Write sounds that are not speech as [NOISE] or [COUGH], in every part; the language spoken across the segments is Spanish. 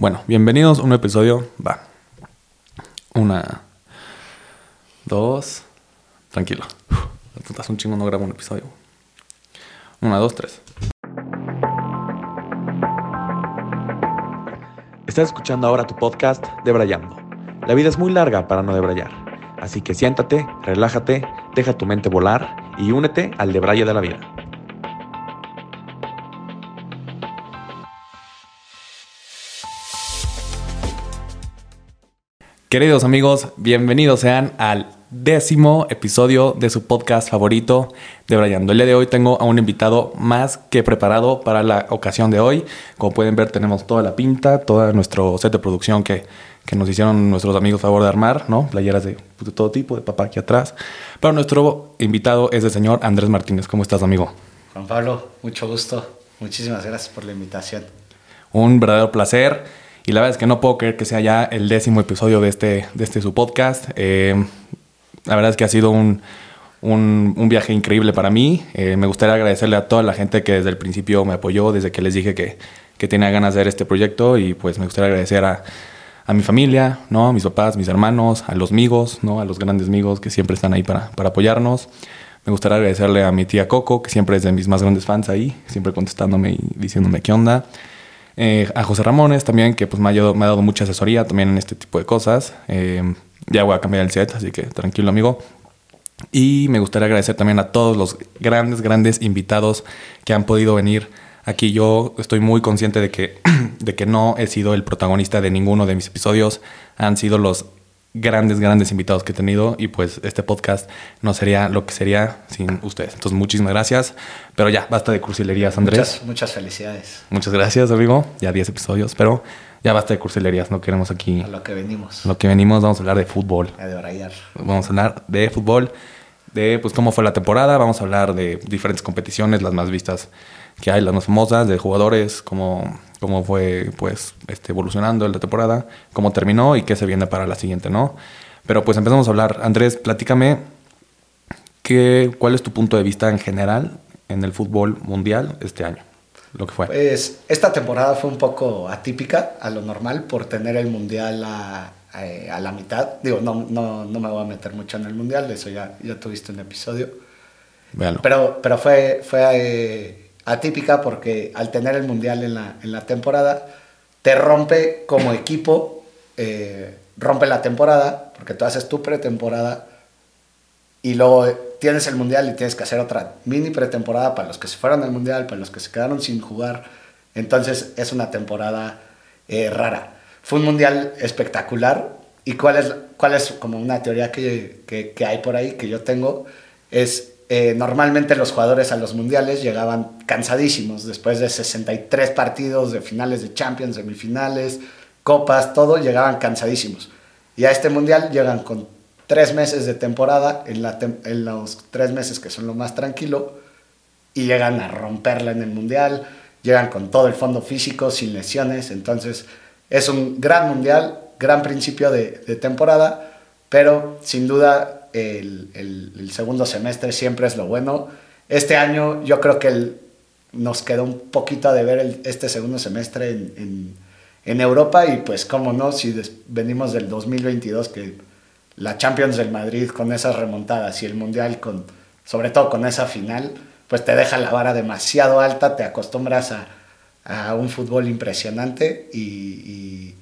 Bueno, bienvenidos a un episodio. Va. Una. Dos. Tranquilo. Uf, un chingo, no grabo un episodio. Una, dos, tres. Estás escuchando ahora tu podcast Debrayando. La vida es muy larga para no debrayar. Así que siéntate, relájate, deja tu mente volar y únete al debraye de la vida. Queridos amigos, bienvenidos sean al décimo episodio de su podcast favorito de Brayando. El día de hoy tengo a un invitado más que preparado para la ocasión de hoy. Como pueden ver, tenemos toda la pinta, todo nuestro set de producción que, que nos hicieron nuestros amigos favor de armar, ¿no? Playeras de, pues, de todo tipo, de papá aquí atrás. Pero nuestro invitado es el señor Andrés Martínez. ¿Cómo estás, amigo? Juan Pablo, mucho gusto. Muchísimas gracias por la invitación. Un verdadero placer. Y la verdad es que no puedo creer que sea ya el décimo episodio de este, de este su podcast. Eh, la verdad es que ha sido un, un, un viaje increíble para mí. Eh, me gustaría agradecerle a toda la gente que desde el principio me apoyó, desde que les dije que, que tenía ganas de hacer este proyecto. Y pues me gustaría agradecer a, a mi familia, ¿no? a mis papás, mis hermanos, a los amigos, ¿no? a los grandes amigos que siempre están ahí para, para apoyarnos. Me gustaría agradecerle a mi tía Coco, que siempre es de mis más grandes fans ahí, siempre contestándome y diciéndome qué onda. Eh, a José Ramones también, que pues me ha, ayudado, me ha, dado mucha asesoría también en este tipo de cosas. Eh, ya voy a cambiar el set, así que tranquilo amigo. Y me gustaría agradecer también a todos los grandes, grandes invitados que han podido venir aquí. Yo estoy muy consciente de que, [CLEARS THROAT] de que no he sido el protagonista de ninguno de mis episodios. Han sido los grandes, grandes invitados que he tenido y pues este podcast no sería lo que sería sin ustedes. Entonces, muchísimas gracias. Pero ya, basta de cursilerías, Andrés. Muchas, muchas felicidades. Muchas gracias, amigo. Ya 10 episodios, pero ya basta de cursilerías. No queremos aquí... A lo que venimos. A lo que venimos, vamos a hablar de fútbol. A de brayar. Vamos a hablar de fútbol, de pues cómo fue la temporada. Vamos a hablar de diferentes competiciones, las más vistas que hay, las más famosas, de jugadores, cómo, cómo fue pues este, evolucionando la temporada, cómo terminó y qué se viene para la siguiente, ¿no? Pero pues empezamos a hablar. Andrés, platícame qué, cuál es tu punto de vista en general en el fútbol mundial este año, lo que fue. Pues esta temporada fue un poco atípica a lo normal por tener el mundial a, a, a la mitad. Digo, no, no, no, me voy a meter mucho en el mundial, de eso ya, ya tuviste un episodio. Véalo. Pero, pero fue, fue eh, atípica porque al tener el mundial en la, en la temporada, te rompe como equipo, eh, rompe la temporada, porque tú haces tu pretemporada y luego tienes el mundial y tienes que hacer otra mini pretemporada para los que se fueron al mundial, para los que se quedaron sin jugar. Entonces es una temporada eh, rara. Fue un mundial espectacular. ¿Y cuál es, cuál es como una teoría que, que, que hay por ahí, que yo tengo? Es eh, normalmente los jugadores a los mundiales llegaban cansadísimos después de 63 partidos de finales de Champions, semifinales, copas, todo, llegaban cansadísimos. Y a este mundial llegan con tres meses de temporada, en, los tres meses que son lo más tranquilo, y llegan a romperla en el mundial, llegan con todo el fondo físico, sin lesiones, entonces es un gran mundial, gran principio de temporada, pero sin duda el, el, el, segundo semestre siempre es lo bueno. Este año yo creo que el, nos quedó un poquito de ver el, este segundo semestre en, en, en, Europa y pues cómo no, si des, venimos del 2022 que la Champions del Madrid con esas remontadas y el Mundial con, sobre todo con esa final, pues te deja la vara demasiado alta, te acostumbras a, a un fútbol impresionante y, y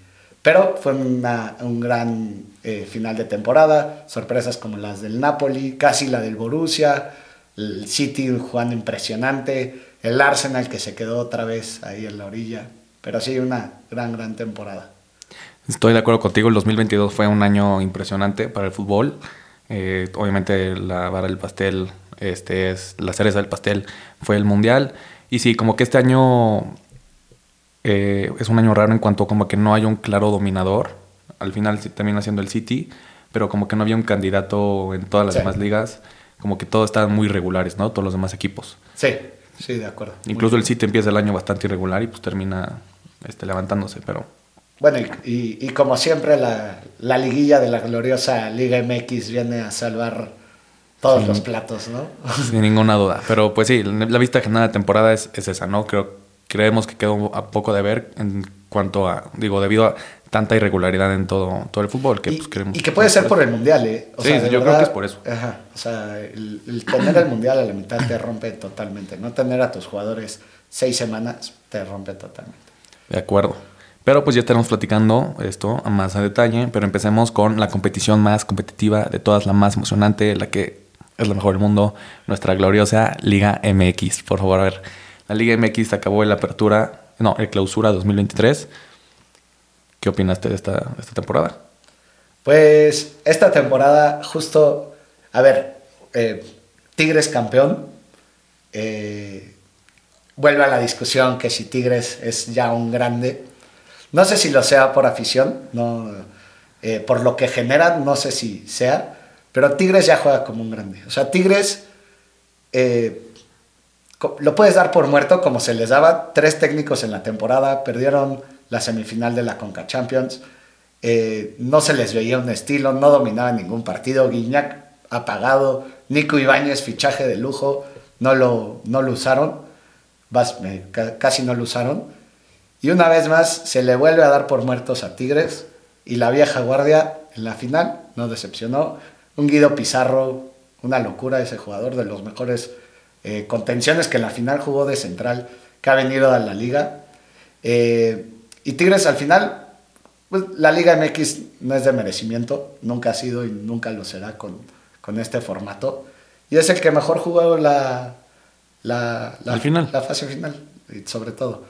pero fue una, un gran eh, final de temporada, sorpresas como las del Napoli, casi la del Borussia, el City jugando impresionante, el Arsenal que se quedó otra vez ahí en la orilla, pero sí una gran, gran temporada. Estoy de acuerdo contigo, el 2022 fue un año impresionante para el fútbol. Eh, obviamente la vara del pastel, este es la cereza del pastel, fue el mundial. Y sí, como que este año eh, es un año raro en cuanto como que no hay un claro dominador. Al final termina siendo el City, pero como que no había un candidato en todas las sí. demás ligas. Como que todos estaban muy irregulares, ¿no? Todos los demás equipos. Sí, sí, de acuerdo. Incluso el City empieza el año bastante irregular y pues termina este, levantándose, pero... Bueno, y, y, y como siempre la, la, liguilla de la gloriosa Liga MX viene a salvar todos sí. los platos, ¿no? Sin ninguna duda. Pero pues sí, la vista general de temporada es, es esa, ¿no? Creo creemos que quedó a poco de ver en cuanto a, digo, debido a tanta irregularidad en todo, todo el fútbol que y, pues, queremos. y que puede ser por el mundial, ¿eh? Sí, yo creo que es por eso. Ajá, o sea, el, el tener el mundial a la mitad te rompe totalmente. No tener a tus jugadores seis semanas te rompe totalmente. De acuerdo. Pero pues ya estaremos platicando esto a más a detalle, pero empecemos con la competición más competitiva de todas, la más emocionante, la que es la mejor del mundo, nuestra gloriosa Liga MX. Por favor, a ver, la Liga MX acabó la apertura, no, el clausura 2023. ¿Qué opinaste de esta, temporada? Pues esta temporada justo, a ver, eh, Tigres campeón, eh, vuelve a la discusión que si Tigres es ya un grande. No sé si lo sea por afición, no, eh, por lo que generan, no sé si sea, pero Tigres ya juega como un grande. O sea, Tigres lo puedes dar por muerto como se les daba tres técnicos en la temporada, perdieron la semifinal de la Conca Champions, eh, no se les veía un estilo, no dominaban ningún partido, Guiñac apagado, Nico Ibáñez fichaje de lujo, no lo, no lo usaron, casi no lo usaron. Y una vez más se le vuelve a dar por muertos a Tigres y la vieja guardia en la final no decepcionó. Un Guido Pizarro, una locura ese jugador, de los mejores eh, contenciones que en la final jugó de central que ha venido a la liga. Eh, y Tigres al final, pues, la Liga MX no es de merecimiento, nunca ha sido y nunca lo será con, con este formato. Y es el que mejor jugó la, la, la, Al final. la fase final, sobre todo.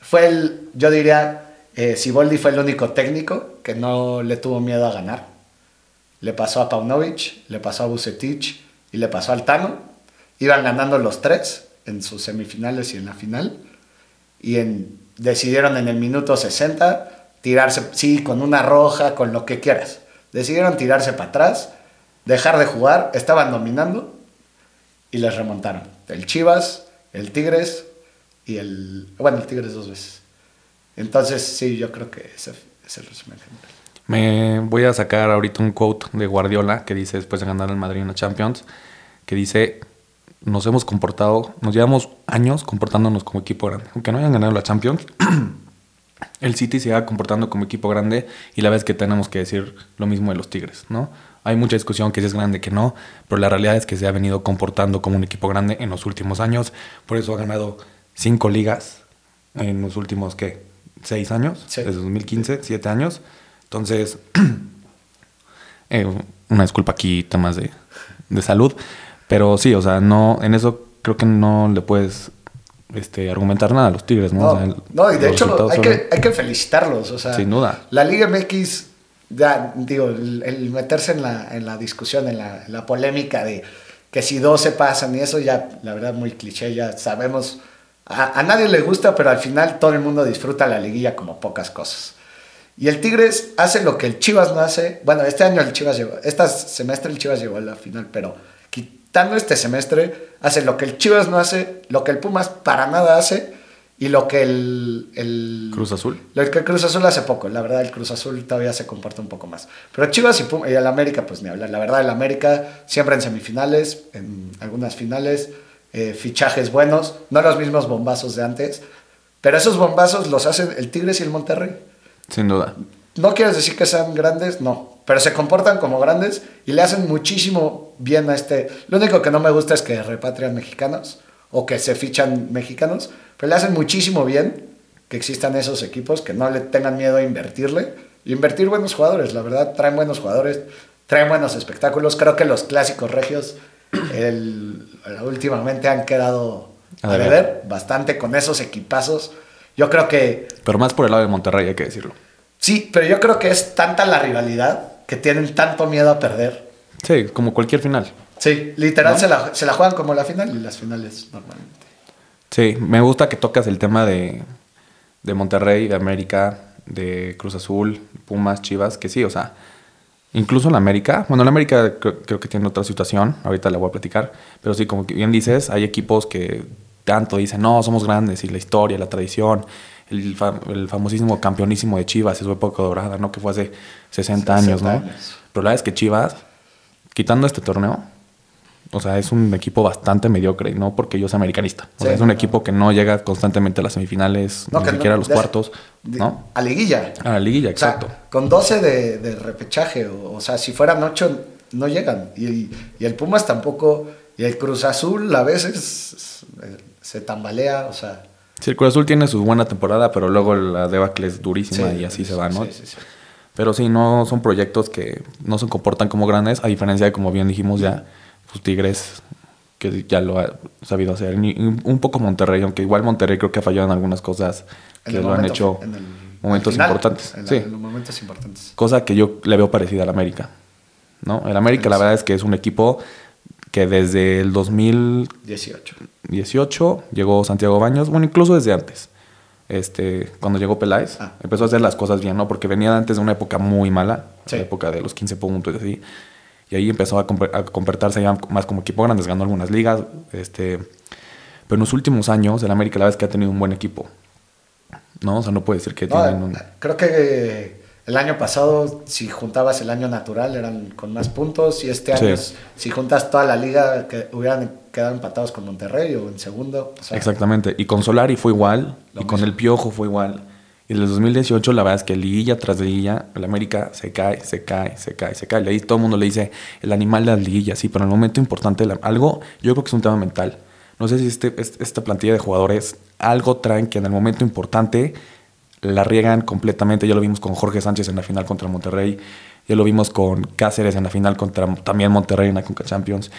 Fue el, yo diría, eh, Siboldi fue el único técnico que no le tuvo miedo a ganar. Le pasó a Paunovic, le pasó a Bucetich y le pasó al Tano. Iban ganando los tres en sus semifinales y en la final. Y decidieron en el minuto 60 tirarse, sí, con una roja, con lo que quieras. Decidieron tirarse para atrás, dejar de jugar, estaban dominando y les remontaron. El Chivas, el Tigres y el... Bueno, el Tigres dos veces. Entonces, sí, yo creo que ese es el resumen general. Me voy a sacar ahorita un quote de Guardiola que dice después de ganar el Madrid en la Champions, que dice, nos hemos comportado, nos llevamos años comportándonos como equipo grande. Aunque no hayan ganado la Champions, [CLEARS THROAT] el City se va comportando como equipo grande y la vez que tenemos que decir lo mismo de los Tigres, ¿no? Hay mucha discusión que si es grande, que no, pero la realidad es que se ha venido comportando como un equipo grande en los últimos años, por eso ha ganado cinco ligas en los últimos, ¿qué? ¿Seis años? Sí. Desde 2015, siete años. Entonces, [CLEARS THROAT] eh, una disculpa aquí, temas de, de salud, pero sí, o sea, no, en eso creo que no le puedes este, argumentar nada a los Tigres, ¿no? No, O sea, el- no, y de hecho hay son- que, hay que felicitarlos. O sea, Sin duda. La Liga MX, ya, digo, el, el meterse en la, en la discusión, en la, en la polémica de que si dos se pasan y eso ya, la verdad, muy cliché, ya sabemos. A, a nadie le gusta, pero al final todo el mundo disfruta la liguilla como pocas cosas. Y el Tigres hace lo que el Chivas no hace. Bueno, este año el Chivas llegó, este semestre el Chivas llegó a la final, pero quitando este semestre, hace lo que el Chivas no hace, lo que el Pumas para nada hace y lo que el, el Cruz Azul. Lo que el Cruz Azul hace poco. La verdad, el Cruz Azul todavía se comporta un poco más. Pero Chivas y, Pum- y el América, pues ni hablar. La verdad, el América siempre en semifinales, en algunas finales, eh, fichajes buenos, no los mismos bombazos de antes. Pero esos bombazos los hacen el Tigres y el Monterrey. Sin duda. No quieres decir que sean grandes, no. Pero se comportan como grandes y le hacen muchísimo bien a este. Lo único que no me gusta es que repatrian mexicanos o que se fichan mexicanos, pero le hacen muchísimo bien que existan esos equipos, que no le tengan miedo a invertirle. Invertir buenos jugadores, la verdad, traen buenos jugadores, traen buenos espectáculos. Creo que los clásicos regios el- últimamente han quedado A a deber bastante con esos equipazos. Yo creo que Pero más por el lado de Monterrey, hay que decirlo. Sí, pero yo creo que es tanta la rivalidad que tienen tanto miedo a perder. Sí, como cualquier final. Sí, literal ¿No? se, la, se la juegan como la final y las finales normalmente. Sí, me gusta que tocas el tema de, de Monterrey, de América, de Cruz Azul, Pumas, Chivas, que sí, o sea, incluso en la América, bueno, la América creo, creo que tiene otra situación, ahorita la voy a platicar, pero sí, como bien dices, hay equipos que tanto dicen, no, somos grandes, y la historia, la tradición, el, el famosísimo campeonísimo de Chivas, es su época dorada, ¿no? Que fue hace 60, años, 60 ¿no? años. Pero la verdad es que Chivas, quitando este torneo, o sea, es un equipo bastante mediocre, no porque yo sea americanista. O sea, es un no. equipo que no llega constantemente a las semifinales, No, ni que siquiera no- a los de- cuartos, de- ¿no? A liguilla. A la liguilla, O sea, exacto. con 12 de, de repechaje, o, o sea, si fueran 8, no llegan. Y, y el Pumas tampoco, y el Cruz Azul a veces eh, se tambalea, o sea. Sí, el Cruz Azul tiene su buena temporada, pero luego la debacle es durísima sí, y así sí, se va, ¿no? sí, sí, sí. Pero sí, no son proyectos que no se comportan como grandes, a diferencia de, como bien dijimos ya, pues Tigres, que ya lo ha sabido hacer. Un poco Monterrey, aunque igual Monterrey creo que ha fallado en algunas cosas que lo han hecho en el- momentos final, importantes. En, la- sí, en los momentos importantes. cosa que yo le veo parecida al América. ¿no? El América, la verdad es que es un equipo que desde el 2018 18. llegó Santiago Baños, bueno, incluso desde antes. Este, cuando llegó Peláez, Ah. empezó a hacer las cosas bien, ¿no? Porque venía antes de una época muy mala, Sí. la época de los 15 puntos y así. Y ahí empezó a, comp- a comportarse ya más como equipo grande, ganó algunas ligas. Este, pero en los últimos años, el América la verdad es que ha tenido un buen equipo. ¿No? O sea, no puede decir que No, tienen un... Creo que el año pasado, si juntabas el año natural, eran con más puntos. Y este año, si juntas toda la liga, que hubieran quedado empatados con Monterrey o en segundo. o sea, Exactamente. Y con Solari fue igual. Y con el Piojo fue igual. Y desde el 2018, la verdad es que liguilla tras liguilla, el América se cae, se cae, se cae, se cae. Ahí todo el mundo le dice el animal de las liguillas, sí, pero en el momento importante, la- algo, yo creo que es un tema mental. No sé si este, este- esta plantilla de jugadores algo traen que en el momento importante la riegan completamente. Ya lo vimos con Jorge Sánchez en la final contra Monterrey. Ya lo vimos con Cáceres en la final contra también Monterrey en la Conca Champions.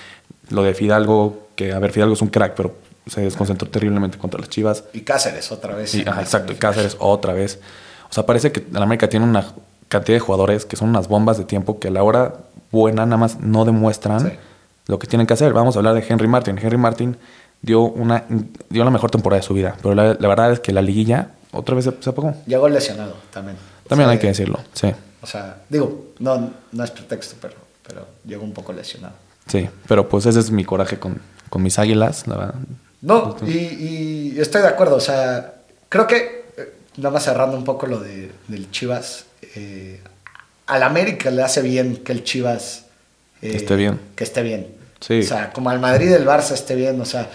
Lo de Fidalgo, que a ver, Fidalgo es un crack, pero se desconcentró terriblemente contra las Chivas. Y Cáceres otra vez. Ajá, la exacto. Y. Cáceres otra vez. O sea, parece que el América tiene una cantidad de jugadores que son unas bombas de tiempo que a la hora buena nada más no demuestran Sí. lo que tienen que hacer. Vamos a hablar de Henry Martin. Henry Martin dio una dio la mejor temporada de su vida, pero la, la verdad es que la liguilla otra vez se, se apagó. Llegó lesionado también. También O sea, hay que decirlo, sí. O sea, digo, no, no es pretexto, pero, pero llegó un poco lesionado. Sí, pero pues ese es mi coraje con, con mis águilas, la verdad. No, y, y estoy de acuerdo. O sea, creo que, eh, nada más cerrando un poco lo de, del Chivas, eh, al América le hace bien que el Chivas eh, Esté bien. Que esté bien. Sí. O sea, como al Madrid el Barça esté bien. O sea,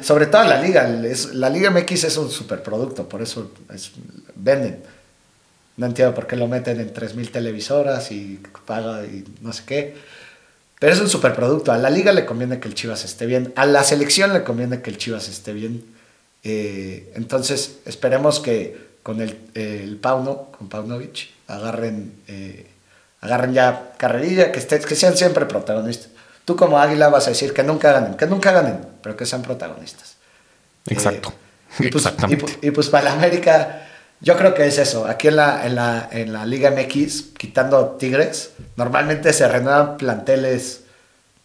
sobre todo la Liga. el- es- la Liga MX es un superproducto, por eso es- venden. No entiendo por qué lo meten en 3.000 televisoras y paga y no sé qué. Pero es un superproducto. A la liga le conviene que el Chivas esté bien. A la selección le conviene que el Chivas esté bien. Eh, entonces, esperemos que con el, eh, el Pauno, con Paunovic, agarren, eh, agarren ya carrerilla, que, esté- que sean siempre protagonistas. Tú como Águila vas a decir que nunca ganen, que nunca ganen, pero que sean protagonistas. Exacto. Eh, y, pues, Exactamente. y y pues para la América, yo creo que es eso. Aquí en la, en la, en la Liga MX, quitando Tigres, normalmente se renuevan planteles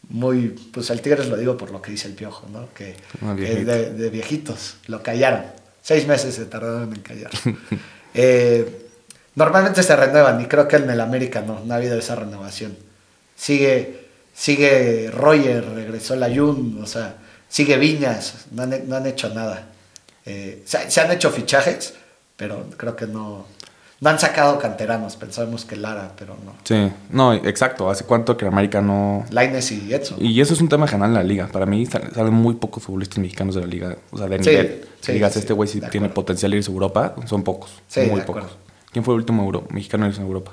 muy. Pues el Tigres lo digo por lo que dice el Piojo, ¿no? Que Ah, que de, de viejitos, lo callaron. Seis meses se tardaron en callar. [LAUGHS] Eh, normalmente se renuevan y creo que en el América no, no ha habido esa renovación. Sigue, sigue Roger, regresó la Jun, o sea, sigue Viñas, no han, no han hecho nada. Eh, se, se han hecho fichajes, pero creo que no, no han sacado canteranos. Pensábamos que Lara, pero no. Sí, no, exacto. ¿Hace cuánto que América no, Laines y Edson. Y eso es un tema general en la liga. Para mí sal- salen muy pocos futbolistas mexicanos de la liga. O sea, de nivel. sí, Que digas, sí, este güey sí de tiene acuerdo. potencial de irse a Europa. Son pocos. Sí, muy de pocos. acuerdo. ¿Quién fue el último euro- mexicano en irse a Europa?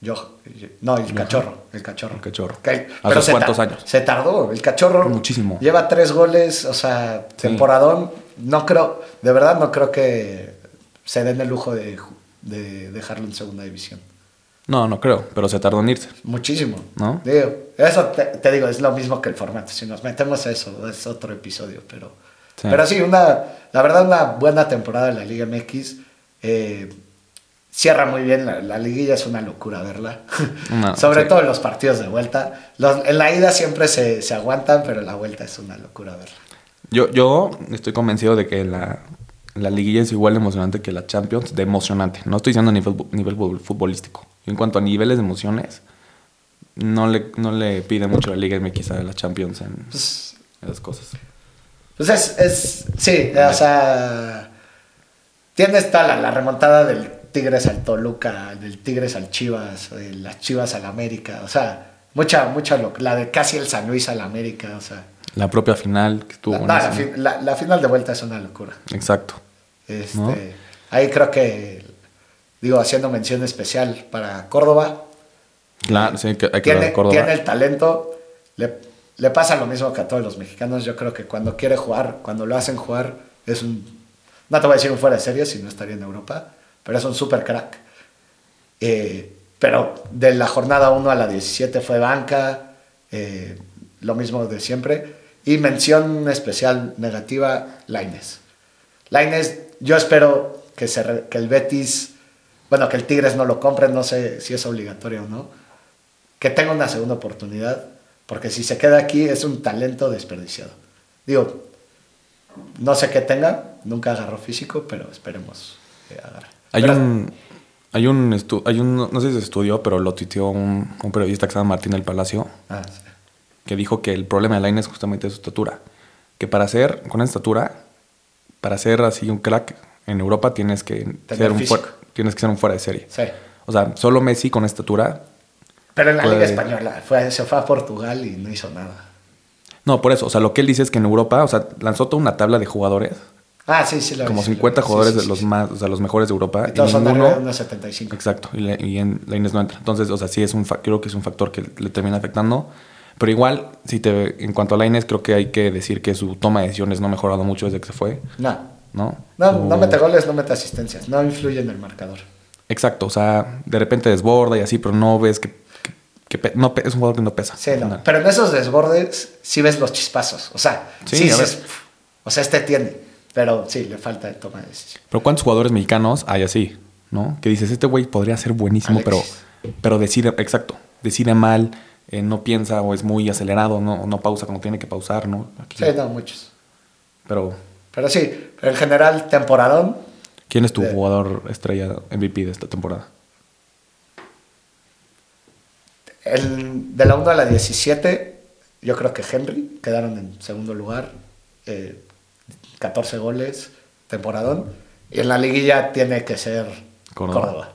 Yo, no, el cachorro, el cachorro. El cachorro. Que- ¿A pero sus se cuántos años? Se tardó, el cachorro. Muchísimo. Lleva tres goles, o sea, temporadón. No creo, de verdad no creo que se den el lujo de, de dejarlo en segunda división. No, no creo. Pero se tardó en irse. Muchísimo. ¿No? Digo, eso te, te digo, es lo mismo que el formato. Si nos metemos a eso, es otro episodio. Pero Sí. pero sí, una, la verdad, una buena temporada en la Liga MX. Eh, cierra muy bien. La, la liguilla es una locura verla. [LAUGHS] Sobre sí. todo en los partidos de vuelta. Los- en la ida siempre se, se aguantan, pero en la vuelta es una locura verla. Yo, yo estoy convencido de que la, la liguilla es igual de emocionante que la Champions. De emocionante. No estoy diciendo a nivel, nivel fut- futbolístico. En cuanto a niveles de emociones, no le, no le pide mucho la Liga MX a la Champions en, Pues, en las cosas. Pues es, es sí, o sea, tienes toda la, remontada del Tigres al Toluca, del Tigres al Chivas, de las Chivas al América, o sea, Mucha, mucha, la de casi el San Luis al América, o sea. La propia final que estuvo La, no, la final de vuelta es una locura. Exacto. Este, ¿No? Ahí creo que, digo, haciendo mención especial para Córdoba, Claro, sí, que hay que tiene, Córdoba. tiene el talento, le, le pasa lo mismo que a todos los mexicanos. Yo creo que cuando quiere jugar, cuando lo hacen jugar, es un, no te voy a decir un fuera de serie, si no estaría en Europa, pero es un super crack. Eh, pero de la jornada 1 a la 17 fue banca, eh, lo mismo de siempre. Y mención especial negativa, Laines. Laines, yo espero que, se re- que el Betis, bueno, que el Tigres no lo compre, no sé si es obligatorio o no, que tenga una segunda oportunidad, porque si se queda aquí es un talento desperdiciado. Digo, no sé qué tenga, nunca agarró físico, pero esperemos que agarre. Hay Pero- un, hay un, estu- hay un, no sé si se estudió, pero lo tuiteó un, un periodista que se llama Martín del Palacio, Ah, sí. Que dijo que el problema de Line es justamente su estatura. Que para ser, con estatura, para ser así un crack en Europa tienes que, ser un, fuera, tienes que ser un fuera de serie. Sí. O sea, solo Messi con estatura. Pero en la Puede- Liga Española fue, se fue a Portugal y no hizo nada. No, por eso. O sea, lo que él dice es que en Europa, o sea, lanzó toda una tabla de jugadores, Ah, sí, sí. Lo vi, como lo 50 vi. Sí, jugadores sí, de sí, los sí. más, o sea, los mejores de Europa. Y todos son ninguno- de unos 75. Exacto, y, le- y en la Inés no entra. Entonces, o sea, sí es un creo que es un factor que le termina afectando. Pero igual, si te, en cuanto a la Inés, creo que hay que decir que su toma de decisiones no ha mejorado mucho desde que se fue, No. ¿no? No, no mete goles, no mete asistencias. No influye en el marcador. Exacto, o sea, de repente desborda y así, pero no ves que, que- no, es un jugador que no pesa. Sí, no. No. Pero en esos desbordes sí ves los chispazos. O sea, Sí. "Pf", o sea, este tiene. Pero sí, le falta de toma de decisión. Pero ¿cuántos jugadores mexicanos hay así, no? Que dices, este güey podría ser buenísimo, pero, pero decide, exacto, decide mal, eh, no piensa o es muy acelerado, no, no pausa cuando tiene que pausar, ¿no? Aquí- Sí, no, muchos. Pero, Pero sí, pero en general, temporadón. ¿quién es tu De- jugador estrella MVP de esta temporada? El, de la 1 a la 17, yo creo que Henry quedaron en segundo lugar. eh, 14 goles, temporadón. Y en la liguilla tiene que ser Córdoba. Córdoba.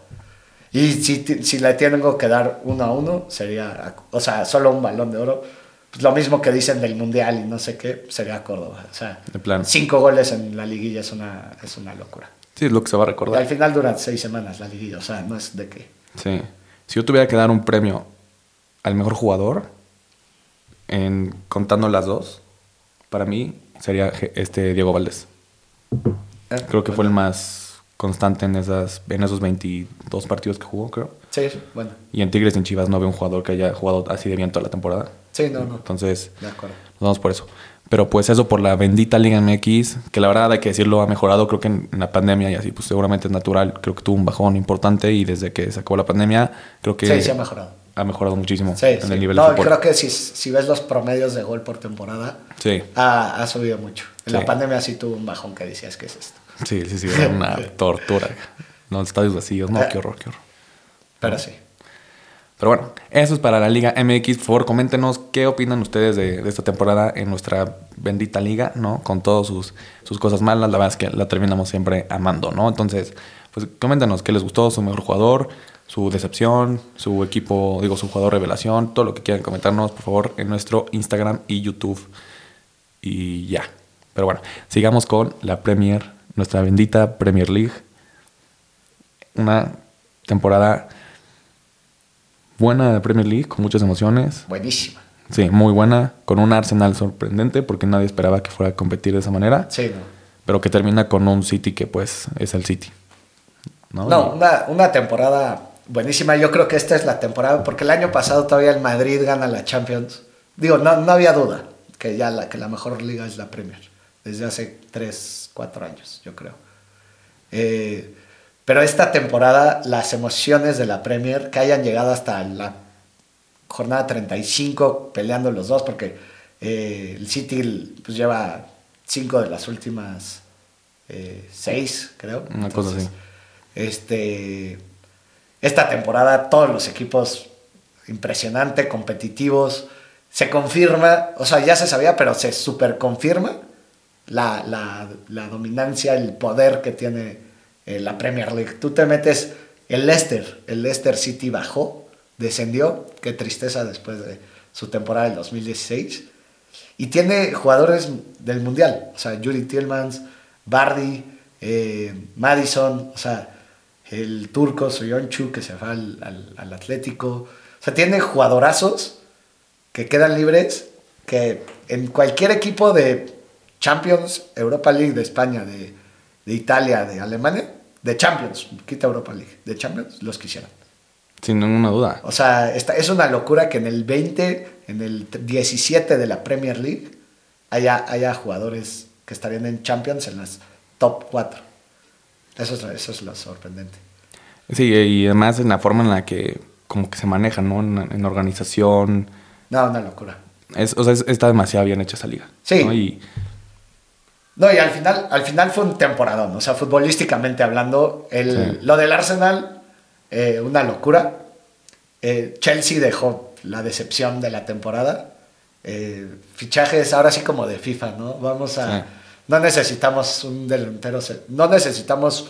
Y si, si le tengo que dar uno a uno, sería, o sea, solo un balón de oro. Pues lo mismo que dicen del Mundial y no sé qué, sería Córdoba. O sea, De plano. cinco goles en la liguilla es una, es una locura. Sí, es lo que se va a Y recordar. al final duran seis semanas la liguilla, o sea, no es de qué. Sí. Si yo tuviera que dar un premio al mejor jugador, en, contando las dos, para mí sería este Diego Valdés. Eh, Creo que fue el más constante en, esas, en esos 22 partidos que jugó, creo. Sí, bueno. Y en Tigres y en Chivas no veo un jugador que haya jugado así de bien toda la temporada. Sí, no, no. Entonces, De acuerdo. nos vamos por eso. Pero pues eso por la bendita Liga MX, que la verdad hay que decirlo, ha mejorado, creo que en, en la pandemia y así, pues seguramente es natural, creo que tuvo un bajón importante y desde que se acabó la pandemia, creo que Sí, sí ha mejorado. ha mejorado muchísimo Sí, en sí. el nivel no, de fútbol. creo que si, si ves los promedios de gol por temporada, Sí, ha, ha subido mucho. En la pandemia sí tuvo un bajón que decías, ¿qué es esto? Sí, sí, sí, era una [LAUGHS] tortura. Los estadios vacíos, no, qué horror, qué horror. Pero sí. Pero bueno, eso es para la Liga MX. Por favor, coméntenos qué opinan ustedes de, de esta temporada en nuestra bendita liga, ¿no? Con todas sus, sus cosas malas, la verdad es que la terminamos siempre amando, ¿no? Entonces, pues coméntenos qué les gustó, su mejor jugador, su decepción, su equipo, digo, su jugador revelación, todo lo que quieran comentarnos, por favor, en nuestro Instagram y YouTube. Y ya. Pero bueno, sigamos con la Premier, nuestra bendita Premier League. Una temporada buena de Premier League, con muchas emociones. Buenísima. Sí, muy buena, con un Arsenal sorprendente porque nadie esperaba que fuera a competir de esa manera, Sí, no. pero que termina con un City que pues es el City. No, No, una, una temporada buenísima. Yo creo que esta es la temporada, porque el año pasado todavía el Madrid gana la Champions. Digo, no, no había duda que ya la, que la mejor liga es la Premier. Desde hace 3, 4 años, yo creo. Eh, pero esta temporada, las emociones de la Premier, que hayan llegado hasta la jornada 35 peleando los dos, porque eh, el City pues, lleva 5 de las últimas 6, creo. Una cosa así. Este, esta temporada todos los equipos impresionante, competitivos. Se confirma, o sea, ya se sabía, pero se super confirma la, la- la dominancia, el poder que tiene eh, la Premier League. Tú te metes, el Leicester, el Leicester City bajó descendió. Qué tristeza después de su temporada del 2016. Y tiene jugadores del Mundial. O sea, Yuri Tillmans, Bardi, eh, Madison, o sea, el turco Soyonchu que se va al, al, Atlético. O sea, tiene jugadorazos que quedan libres que en cualquier equipo de Champions, Europa League de España, de, de Italia, de Alemania, de Champions, quita Europa League, de Champions, los quisieran. Sin ninguna duda. O sea, esta, es una locura que en el 20, en el 17 de la Premier League, haya, haya jugadores que estarían en Champions en las top 4. Eso es, eso es lo sorprendente. Sí, y además en la forma en la que como que se maneja, ¿no? En, organización. No, una locura. Es, o sea, está demasiado bien hecha esa liga. Sí. ¿no? Y, no, y al final, al final fue un temporadón. O sea, futbolísticamente hablando, el, lo del Arsenal, eh, una locura. Eh, Chelsea dejó la decepción de la temporada. Eh, fichajes ahora sí como de FIFA, ¿no? Vamos a... No necesitamos un delantero, no necesitamos...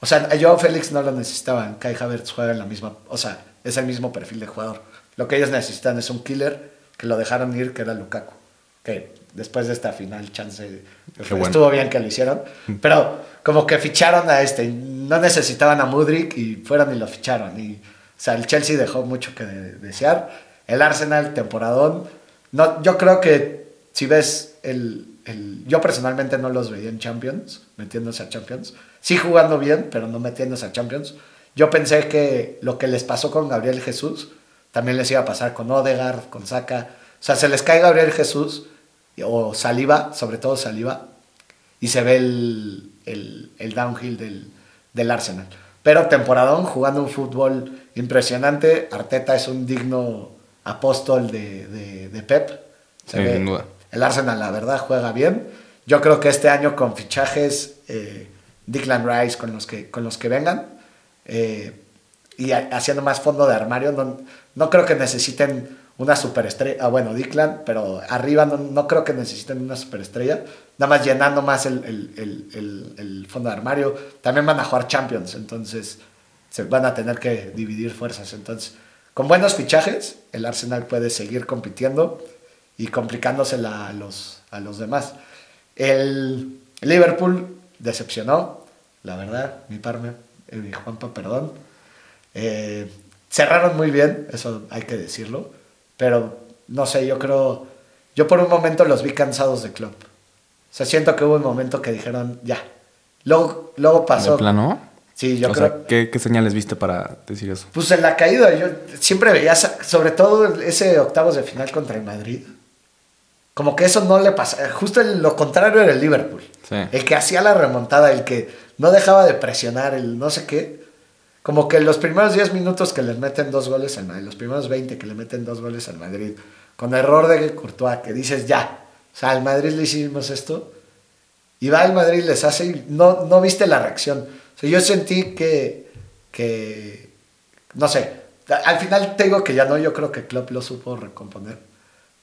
O sea, yo Félix no lo necesitaban, Kai Havertz juega en la misma... O sea, es el mismo perfil de jugador. Lo que ellos necesitan es un killer que lo dejaron ir, que era Lukaku. Que después de esta final, chance... Estuvo bien que lo hicieron. Pero como que ficharon a este. No necesitaban a Mudrik y fueron y lo ficharon. Y, o sea, el Chelsea dejó mucho que desear. El Arsenal, temporadón no, yo creo que si ves el, Yo personalmente no los veía en Champions, metiéndose a Champions. Sí jugando bien, pero no metiéndose a Champions. Yo pensé que lo que les pasó con Gabriel Jesús también les iba a pasar con Odegaard, con Saka. O sea, se les cae Gabriel Jesús o Saliva, sobre todo Saliva, y se ve el, el, downhill del, del Arsenal. Pero temporadón, jugando un fútbol impresionante. Arteta es un digno apóstol de, de, Pep. El Arsenal, la verdad, juega bien. Yo creo que este año con fichajes, eh, Declan Rice con los que, con los que vengan, eh, y haciendo más fondo de armario, no, no creo que necesiten una superestrella. Ah, bueno, Declan, pero arriba no, no, creo que necesiten una superestrella. Nada más llenando más el, el, el, el, fondo de armario. También van a jugar Champions, entonces se van a tener que dividir fuerzas. Entonces, con buenos fichajes, el Arsenal puede seguir compitiendo y complicándosela a los, a los demás. El Liverpool decepcionó, la verdad, mi parme, eh, mi Juanpa, perdón. Eh, cerraron muy bien, eso hay que decirlo, pero no sé, yo creo, yo por un momento los vi cansados de club. O sea, siento que hubo un momento que dijeron, ya. Luego, luego pasó. ¿De plano? Sí, yo creo. ¿qué, señales viste para decir eso? Pues en la caída, yo siempre veía, sobre todo ese octavos de final contra el Madrid. Como que eso no le pasa. Justo lo contrario era el Liverpool. El que hacía la remontada, el que no dejaba de presionar, el no sé qué. Como que los primeros 10 minutos que le meten dos goles al Madrid, los primeros 20 que le meten dos goles al Madrid, con error de Courtois, que dices ya, o sea, al Madrid le hicimos esto, y va al Madrid les hace y no, no viste la reacción yo sentí que, que, no sé, al final tengo que ya no, yo creo que Klopp lo supo recomponer.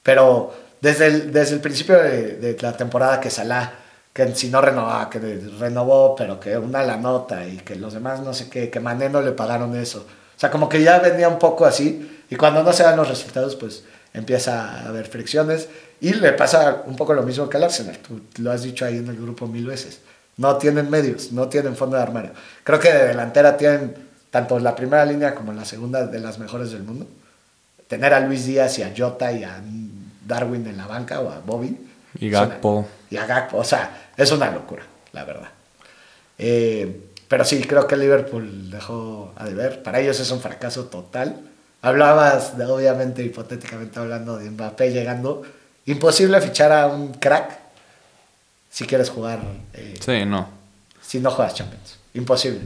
Pero desde el, desde el principio de, la temporada que Salah, que si no renovaba, que renovó, pero que una la nota y que los demás no sé qué, que Mané no le pagaron eso. O sea, como que ya venía un poco así y cuando no se dan los resultados, pues empieza a haber fricciones y le pasa un poco lo mismo que al Arsenal. Tú lo has dicho ahí en el grupo mil veces. No tienen medios, no tienen fondo de armario. Creo que de delantera tienen tanto la primera línea como la segunda de las mejores del mundo. Tener a Luis Díaz y a Jota y a Darwin en la banca o a Bobby. Y Gakpo. Y a Gakpo. O sea, es una locura, la verdad. Eh, pero sí, creo que Liverpool dejó a deber. Para ellos es un fracaso total. Hablabas, de, obviamente, hipotéticamente hablando de Mbappé llegando. Imposible fichar a un crack si quieres jugar. Eh, sí, no. Si no juegas Champions. Imposible.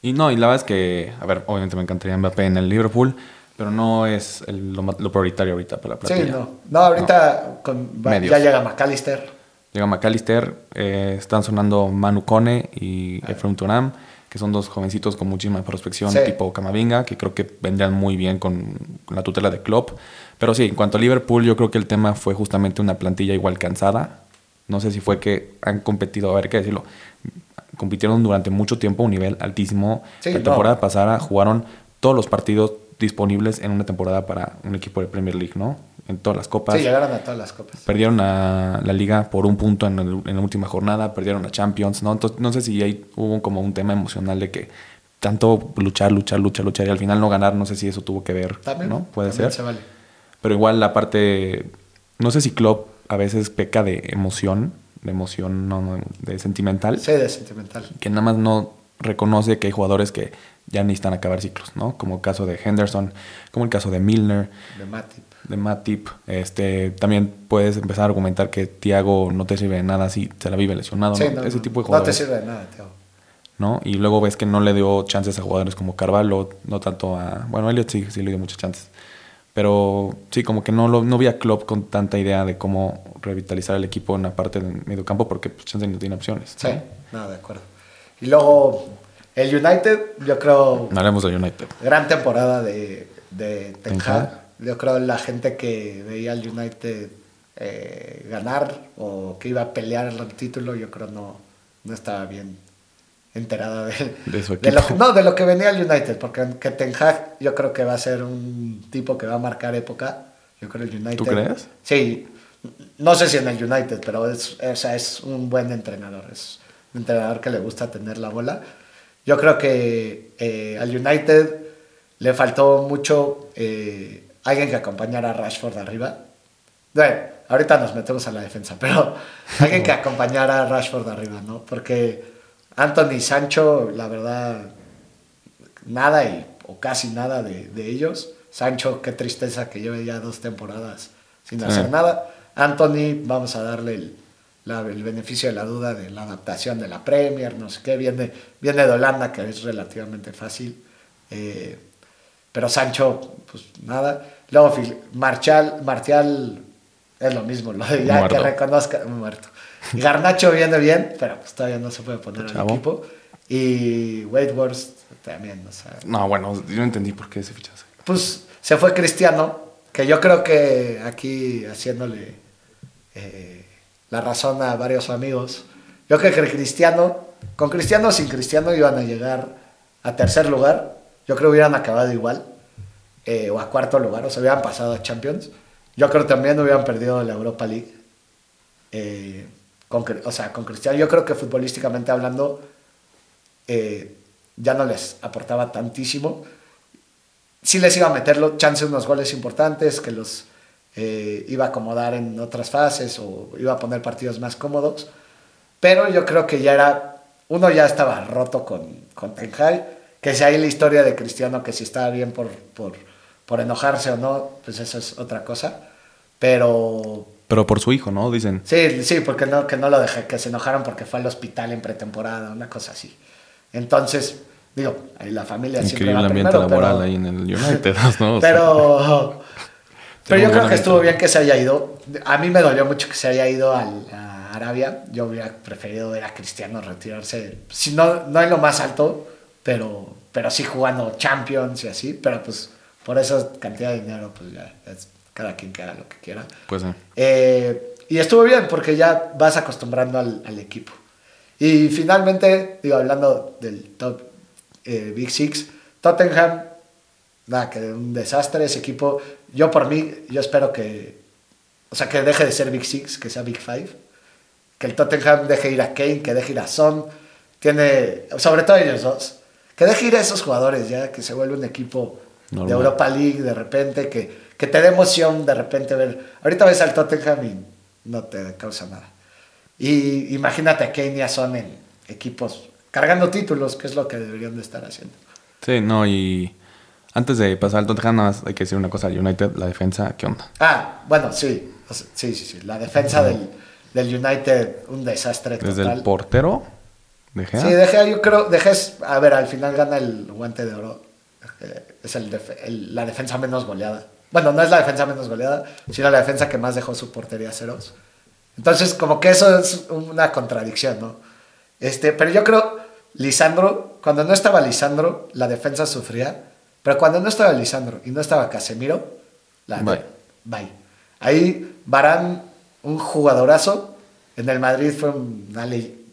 Y no, y la verdad es que, a ver, obviamente me encantaría Mbappé en el Liverpool, pero no es lo, prioritario ahorita para la plantilla. Sí, no. No, ahorita Con, ya llega McAllister. Llega McAllister, eh, están sonando Manu Kone y ah. Efraim Turam, que son dos jovencitos con muchísima prospección, tipo Camavinga, que creo que vendrían muy bien con, con, la tutela de Klopp. Pero sí, en cuanto a Liverpool, yo creo que el tema fue justamente una plantilla igual cansada, no sé si fue que han competido, a ver qué decirlo, compitieron durante mucho tiempo a un nivel altísimo. la temporada pasada jugaron todos los partidos disponibles en una temporada para un equipo de Premier League, ¿no? En todas las copas. Sí, llegaron a todas las copas. Perdieron a la liga por un punto en, el- en la última jornada, perdieron a Champions, ¿no? Entonces, no sé si ahí hubo como un tema emocional de que tanto luchar, luchar, luchar, luchar y al final no ganar, no sé si eso tuvo que ver, También. ¿no? Puede también ser. se vale. Pero igual la parte, no sé si Klopp a veces peca de emoción, de emoción, no, no, de sentimental, Sí, de sentimental. que nada más no reconoce que hay jugadores que ya necesitan acabar ciclos, ¿no? Como el caso de Henderson, como el caso de Milner, De Matip. de Matip. Este, también puedes empezar a argumentar que Thiago no te sirve de nada si se la vive lesionado, Sí, ¿no? no, Ese tipo de No te jugadores. sirve de nada, Teo. ¿no? Y luego ves que no le dio chances a jugadores como Carvalho, no tanto a... Bueno, Elliot sí, sí le dio muchas chances. Pero sí, como que no, lo, no vi a Klopp con tanta idea de cómo revitalizar el equipo en la parte del medio campo porque pues, chance no tiene opciones. Sí, no, de acuerdo. Y luego, el United, yo creo, No hablemos de United. gran temporada de, de Ten Hag. Yo creo la gente que veía al United eh, ganar o que iba a pelear el título, yo creo no, no estaba bien enterada de, De su de lo, no, de lo que venía el United, porque que Ten Hag yo creo que va a ser un tipo que va a marcar época. Yo creo el United. ¿Tú crees? Sí, no sé si en el United, pero es, sea, es un buen entrenador. Es un entrenador que le gusta tener la bola. Yo creo que eh, al United le faltó mucho eh, alguien que acompañara a Rashford arriba. Bueno, ahorita nos metemos a la defensa, pero [LAUGHS] alguien que acompañara a Rashford arriba, ¿no? Porque Anthony y Sancho, la verdad, nada y, o casi nada de, de ellos. Sancho, qué tristeza que lleve ya dos temporadas sin hacer nada. Anthony, vamos a darle el, la- el beneficio de la duda de la adaptación de la Premier, no sé qué, viene, viene de Holanda, que es relativamente fácil. Eh, pero Sancho, pues nada. Luego Martial, Martial es lo mismo, lo de ya Muerto. que reconozca, muerto. Garnacho viene bien, pero pues todavía no se puede poner al equipo. Y Waitworth también, o sea, No, bueno, yo no entendí por qué ese fichaje. pues se fue Cristiano, que yo creo que aquí haciéndole eh, la razón a varios amigos, yo creo que Cristiano, con Cristiano o sin Cristiano iban a llegar a tercer lugar, yo creo que hubieran acabado igual, eh, o a cuarto lugar, o se hubieran pasado a Champions, yo creo también hubieran perdido la Europa League, eh, con, o sea, con Cristiano, yo creo que futbolísticamente hablando, eh, ya no les aportaba tantísimo, sí les iba a meter chance unos goles importantes, que los eh, iba a acomodar en otras fases o iba a poner partidos más cómodos. Pero yo creo que ya era, uno ya estaba roto con, con Ten Hag, que si hay la historia de Cristiano, que si estaba bien por, por, por enojarse o no, pues eso es otra cosa. Pero Pero por su hijo, ¿no? Dicen. Sí, sí, porque no, que no lo dejé, que se enojaron porque fue al hospital en pretemporada, una cosa así. Entonces, digo, ahí la familia siempre Increíble va ambiente primero, laboral pero- ahí en el United, [LAUGHS] ¿no? Pero, pero yo creo que estuvo bien que se haya ido. A mí me dolió mucho que se haya ido al- a Arabia. Yo hubiera preferido ver a Cristiano retirarse, si no, no en lo más alto, pero, pero sí jugando Champions y así. Pero pues por esa cantidad de dinero, pues ya es cada quien que haga lo que quiera. Pues sí. Eh, y estuvo bien porque ya vas acostumbrando al, al equipo. Y finalmente, digo, hablando del top eh, Big Six, Tottenham, nada, que un desastre ese equipo. Yo por mí, yo espero que, o sea, que deje de ser Big Six, que sea Big Five. Que el Tottenham deje ir a Kane, que deje ir a Son. Tiene, sobre todo ellos dos, que deje ir a esos jugadores ya, que se vuelve un equipo de Normal. Europa League de repente, que, que te dé emoción de repente ver. Ahorita ves al Tottenham y no te causa nada. Y imagínate a Kane y a Son en equipos cargando títulos, que es lo que deberían de estar haciendo. Sí, no, y antes de pasar al Tottenham, nada más hay que decir una cosa United, la defensa, ¿qué onda? Ah, bueno, sí, sí, sí, sí. La defensa del, del United, un desastre Desde total. el portero, de Gea, Sí, dejé, yo creo, dejes, a ver, al final gana el guante de oro. Eh, Es el el- la defensa menos goleada. Bueno, no es la defensa menos goleada, sino la defensa que más dejó su portería a ceros. Entonces, como que eso es una contradicción, ¿no? Este, pero yo creo, Lisandro, cuando no estaba Lisandro, la defensa sufría, pero cuando no estaba Lisandro y no estaba Casemiro, la Bye. bye. Ahí Barán, un jugadorazo, en el Madrid fue una ley-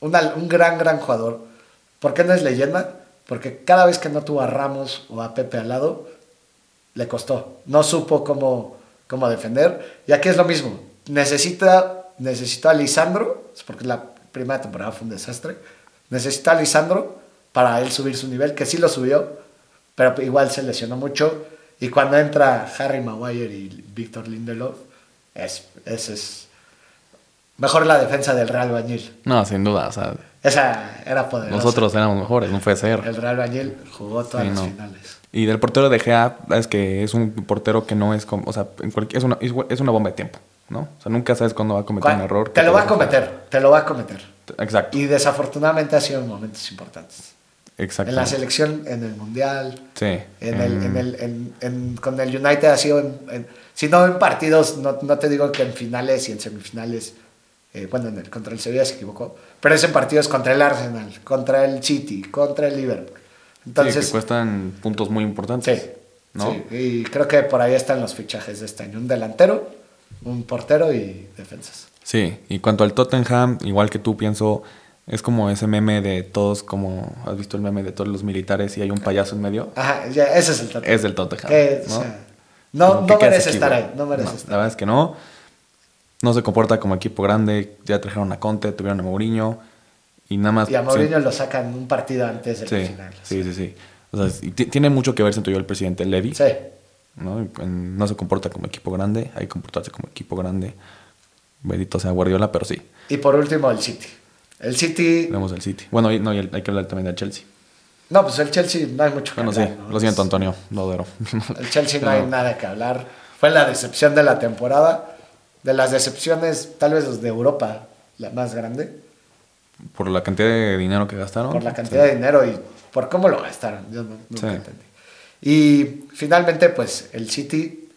una- un gran, gran jugador. ¿Por qué no es leyenda? Porque cada vez que no tuvo a Ramos o a Pepe al lado, le costó. No supo cómo, cómo defender. Y aquí es lo mismo. Necesita, necesita a Lisandro, porque la primera temporada fue un desastre. Necesita a Lisandro para él subir su nivel, que sí lo subió, pero igual se lesionó mucho. Y cuando entra Harry Maguire y Víctor Lindelof, es, es, es mejor la defensa del Real Bañil. No, sin duda. O sea, Esa era poderosa. nosotros éramos mejores, no puede ser. El Real Bañil jugó todas Sí, las no. finales. Y del portero de Gea, es que es un portero que no es como, o sea, en cualquier- es, una, es una bomba de tiempo, ¿no? O sea, nunca sabes cuándo va a cometer un error. Te lo va a cometer, te lo va a cometer. Exacto, Y desafortunadamente ha sido en momentos importantes. Exacto. En la selección, en el Mundial, Sí. en el, mm, en el, en- en- con el United ha sido, si no en partidos, no, no te digo que en finales y en semifinales, eh, bueno, en el, contra el Sevilla se equivocó, pero es en partidos contra el Arsenal, contra el City, contra el Liverpool. sí, Entonces, que cuestan puntos muy importantes. sí, ¿no? sí, y creo que por ahí están los fichajes de este año, un delantero, un portero y defensas. Sí, y cuanto al Tottenham, igual que tú pienso, es como ese meme de todos, como has visto el meme de todos los militares y hay un payaso en medio. Ajá, ya, ese es el Tottenham. Es del Tottenham. Que, o ¿no? sea, no, no merece estar ahí, no merece No, estar La verdad es que no. No se comporta como equipo grande. Ya trajeron a Conte, tuvieron a Mourinho. Y nada más. Y a sí. Mourinho lo sacan un partido antes del Sí, final. sí, sí, sí. O sea, tiene mucho que ver, siento yo, el presidente Levy. Sí. ¿no? No se comporta como equipo grande, hay que comportarse como equipo grande. Bendito sea Guardiola, pero sí, Y por último, el City. El City. vemos el City. Bueno, no, hay que hablar también del Chelsea. No, pues el Chelsea no hay mucho que Bueno, sí, hablar. ¿no? lo siento, Antonio, lo adoro. [LAUGHS] El Chelsea no hay nada que hablar. Fue la decepción de la temporada. De las decepciones, tal vez los de Europa, la más grande. Por la cantidad de dinero que gastaron. Por la cantidad de dinero y por cómo lo gastaron. Yo no, nunca Sí. entendí. Y finalmente, pues el City,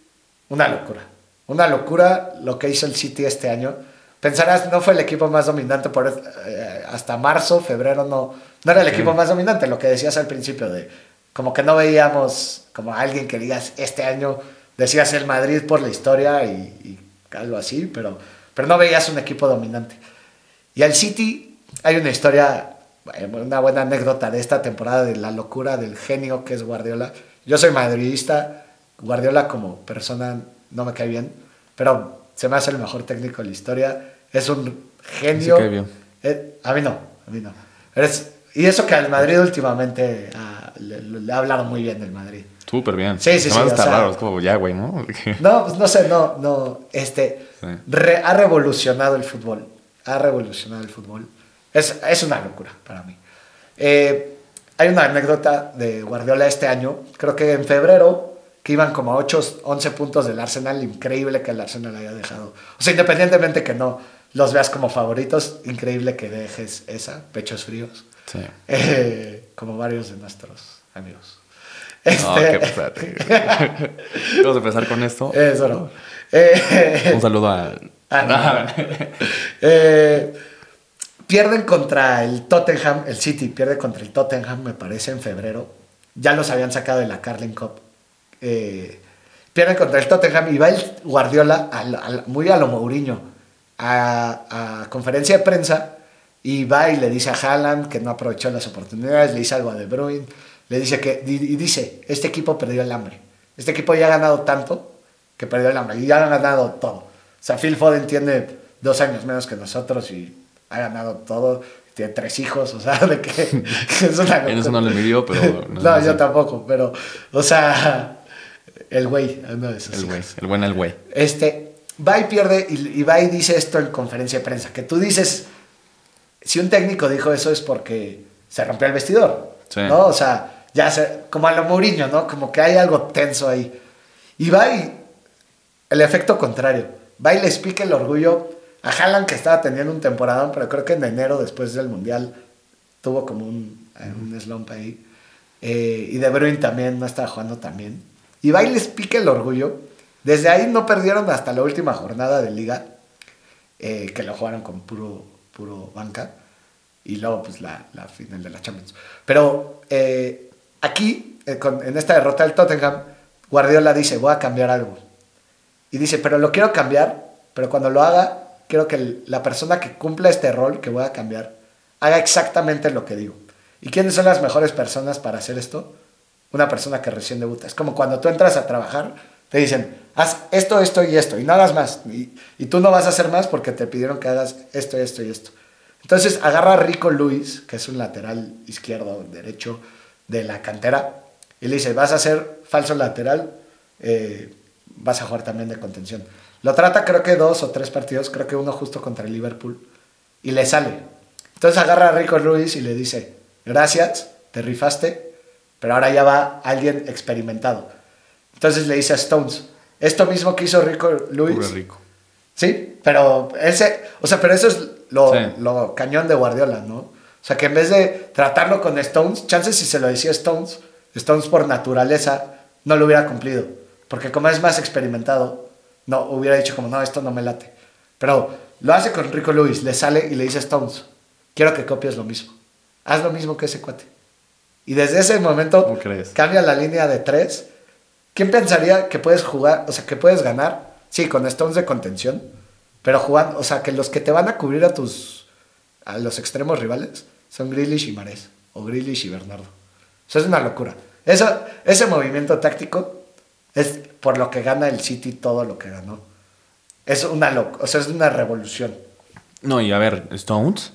una locura. Una locura lo que hizo el City este año. Pensarás, no fue el equipo más dominante por eh, hasta marzo, febrero, no, no era el equipo más dominante. Lo que decías al principio de como que no veíamos como alguien que digas este año decías el Madrid por la historia y, y algo así, pero, pero no veías un equipo dominante. Y al City hay una historia, eh, una buena anécdota de esta temporada de la locura del genio que es Guardiola. Yo soy madridista, Guardiola como persona no me cae bien, pero se me hace el mejor técnico de la historia. Es un genio. Sí. Eh, a mí no, a mí no. Pero es- y eso que al Madrid últimamente ah, le, le ha hablado muy bien del Madrid. Súper bien. Sí, sí, Además sí, o está sea- raro, es como ya, güey, ¿no? [LAUGHS] No, pues no sé, no, no, este, Sí. re- ha revolucionado el fútbol, ha revolucionado el fútbol. Es, es una locura para mí. Eh, hay una anécdota de Guardiola este año, creo que en febrero, que iban como a 8, 11 puntos del Arsenal, increíble que el Arsenal haya dejado. O sea, independientemente que no los veas como favoritos, increíble que dejes esa, pechos fríos, Sí. Eh, como varios de nuestros amigos. No, Este- qué. Vamos [LAUGHS] a empezar con esto. Eso no. Eh, Un saludo a. [LAUGHS] Ah, no. Eh, pierden contra el Tottenham, el City pierde contra el Tottenham, me parece, en febrero. Ya los habían sacado de la Carling Cup. Eh, pierden contra el Tottenham y va el Guardiola muy a lo Mourinho a, a conferencia de prensa y va y le dice a Haaland que no aprovechó las oportunidades, le dice algo a De Bruyne, le dice que y dice, este equipo perdió el hambre. Este equipo ya ha ganado tanto que perdió el hambre y ya han ganado todo. O sea, Phil Foden tiene dos años menos que nosotros y ha ganado todo. Tiene tres hijos, o sea, de que, [LAUGHS] que es una En eso no le midió, pero. [LAUGHS] No, sé. yo tampoco, pero, o sea, el güey, uno de esos El güey, el buen el güey. Este, va y pierde, y, y va y dice esto en conferencia de prensa, que tú dices, si un técnico dijo eso es porque se rompió el vestidor, Sí. ¿no? O sea, ya se, como a lo Mourinho, ¿no? Como que hay algo tenso ahí. Y va y, el efecto contrario, va y les pica el orgullo a Haaland que estaba teniendo un temporadón, pero creo que en enero, después del Mundial, tuvo como un, eh, un slump ahí. Eh, y De Bruyne también no estaba jugando tan bien. Y les pica el orgullo. Desde ahí no perdieron hasta la última jornada de liga, eh, que lo jugaron con puro, puro banca. Y luego, pues, la, final de la Champions. Pero eh, aquí, eh, en esta derrota del Tottenham, Guardiola dice, voy a cambiar algo. Y dice, pero lo quiero cambiar, pero cuando lo haga, quiero que el- la persona que cumpla este rol que voy a cambiar, haga exactamente lo que digo. ¿Y quiénes son las mejores personas para hacer esto? Una persona que recién debuta. Es como cuando tú entras a trabajar, te dicen, haz esto, esto y esto, y no hagas más. Y, tú no vas a hacer más porque te pidieron que hagas esto, esto y esto. Entonces agarra a Rico Luis, que es un lateral izquierdo, derecho de la cantera, y le dice, vas a ser falso lateral, eh, vas a jugar también de contención. Lo trata creo que dos o tres partidos, creo que uno justo contra el Liverpool, y le sale. Entonces agarra a Rico Luis y le dice, gracias, te rifaste, pero ahora ya va alguien experimentado. Entonces le dice a Stones, esto mismo que hizo Rico Luis. Rico. Sí, pero ese, o sea, pero eso es lo, Sí. lo cañón de Guardiola, ¿no? O sea, que en vez de tratarlo con Stones, chances si se lo decía Stones, Stones por naturaleza no lo hubiera cumplido, porque como es más experimentado, no hubiera dicho como, no, esto no me late. Pero lo hace con Rico Lewis, le sale y le dice a Stones, quiero que copies lo mismo, haz lo mismo que ese cuate. Y desde ese momento cambia la línea de tres. ¿Quién pensaría que puedes jugar, o sea, que puedes ganar? Sí, con Stones de contención, pero jugando, o sea, que los que te van a cubrir a tus, a los extremos rivales son Grealish y Mares, o Grealish y Bernardo. Eso es una locura. Eso, ese movimiento táctico es por lo que gana el City todo lo que ganó. Es una loc o sea, es una revolución. No, y a ver, Stones.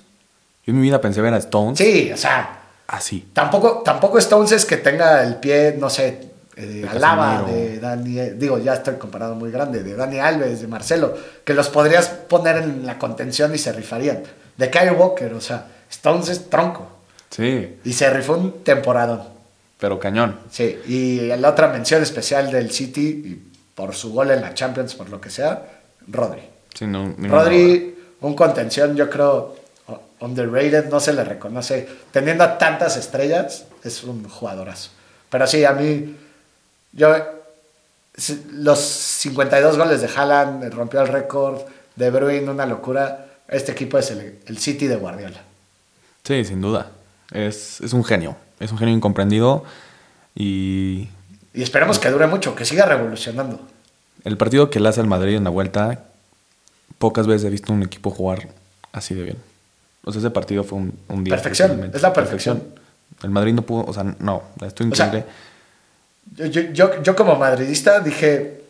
Yo en mi vida pensé ver a Stones Sí, o sea, así. Tampoco, tampoco Stones es que tenga el pie, no sé, eh, Alaba, de Dani, digo, ya estoy comparado muy grande, de Dani Alves, de Marcelo, que los podrías poner en la contención y se rifarían. De Kyle Walker, o sea, Stones es tronco. Sí, Y se rifó un temporadón. pero cañón. Sí, y la otra mención especial del City, y por su gol en la Champions, por lo que sea, Rodri. Sí, no. Rodri, un contención, yo creo, underrated, no se le reconoce. Teniendo a tantas estrellas, es un jugadorazo. Pero sí, a mí, yo, los 52 goles de Haaland, rompió el récord, De Bruyne, una locura. Este equipo es el, el City de Guardiola. Sí, sin duda. Es, es un genio. Es un genio incomprendido. Y Y esperemos que dure mucho, que siga revolucionando. el partido que le hace al Madrid en la vuelta, pocas veces he visto un equipo jugar así de bien. O sea, ese partido fue un, un día. Perfección, es la perfección. El Madrid no pudo, o sea, no, esto O sea, increíble. Yo, yo, yo, yo como madridista dije,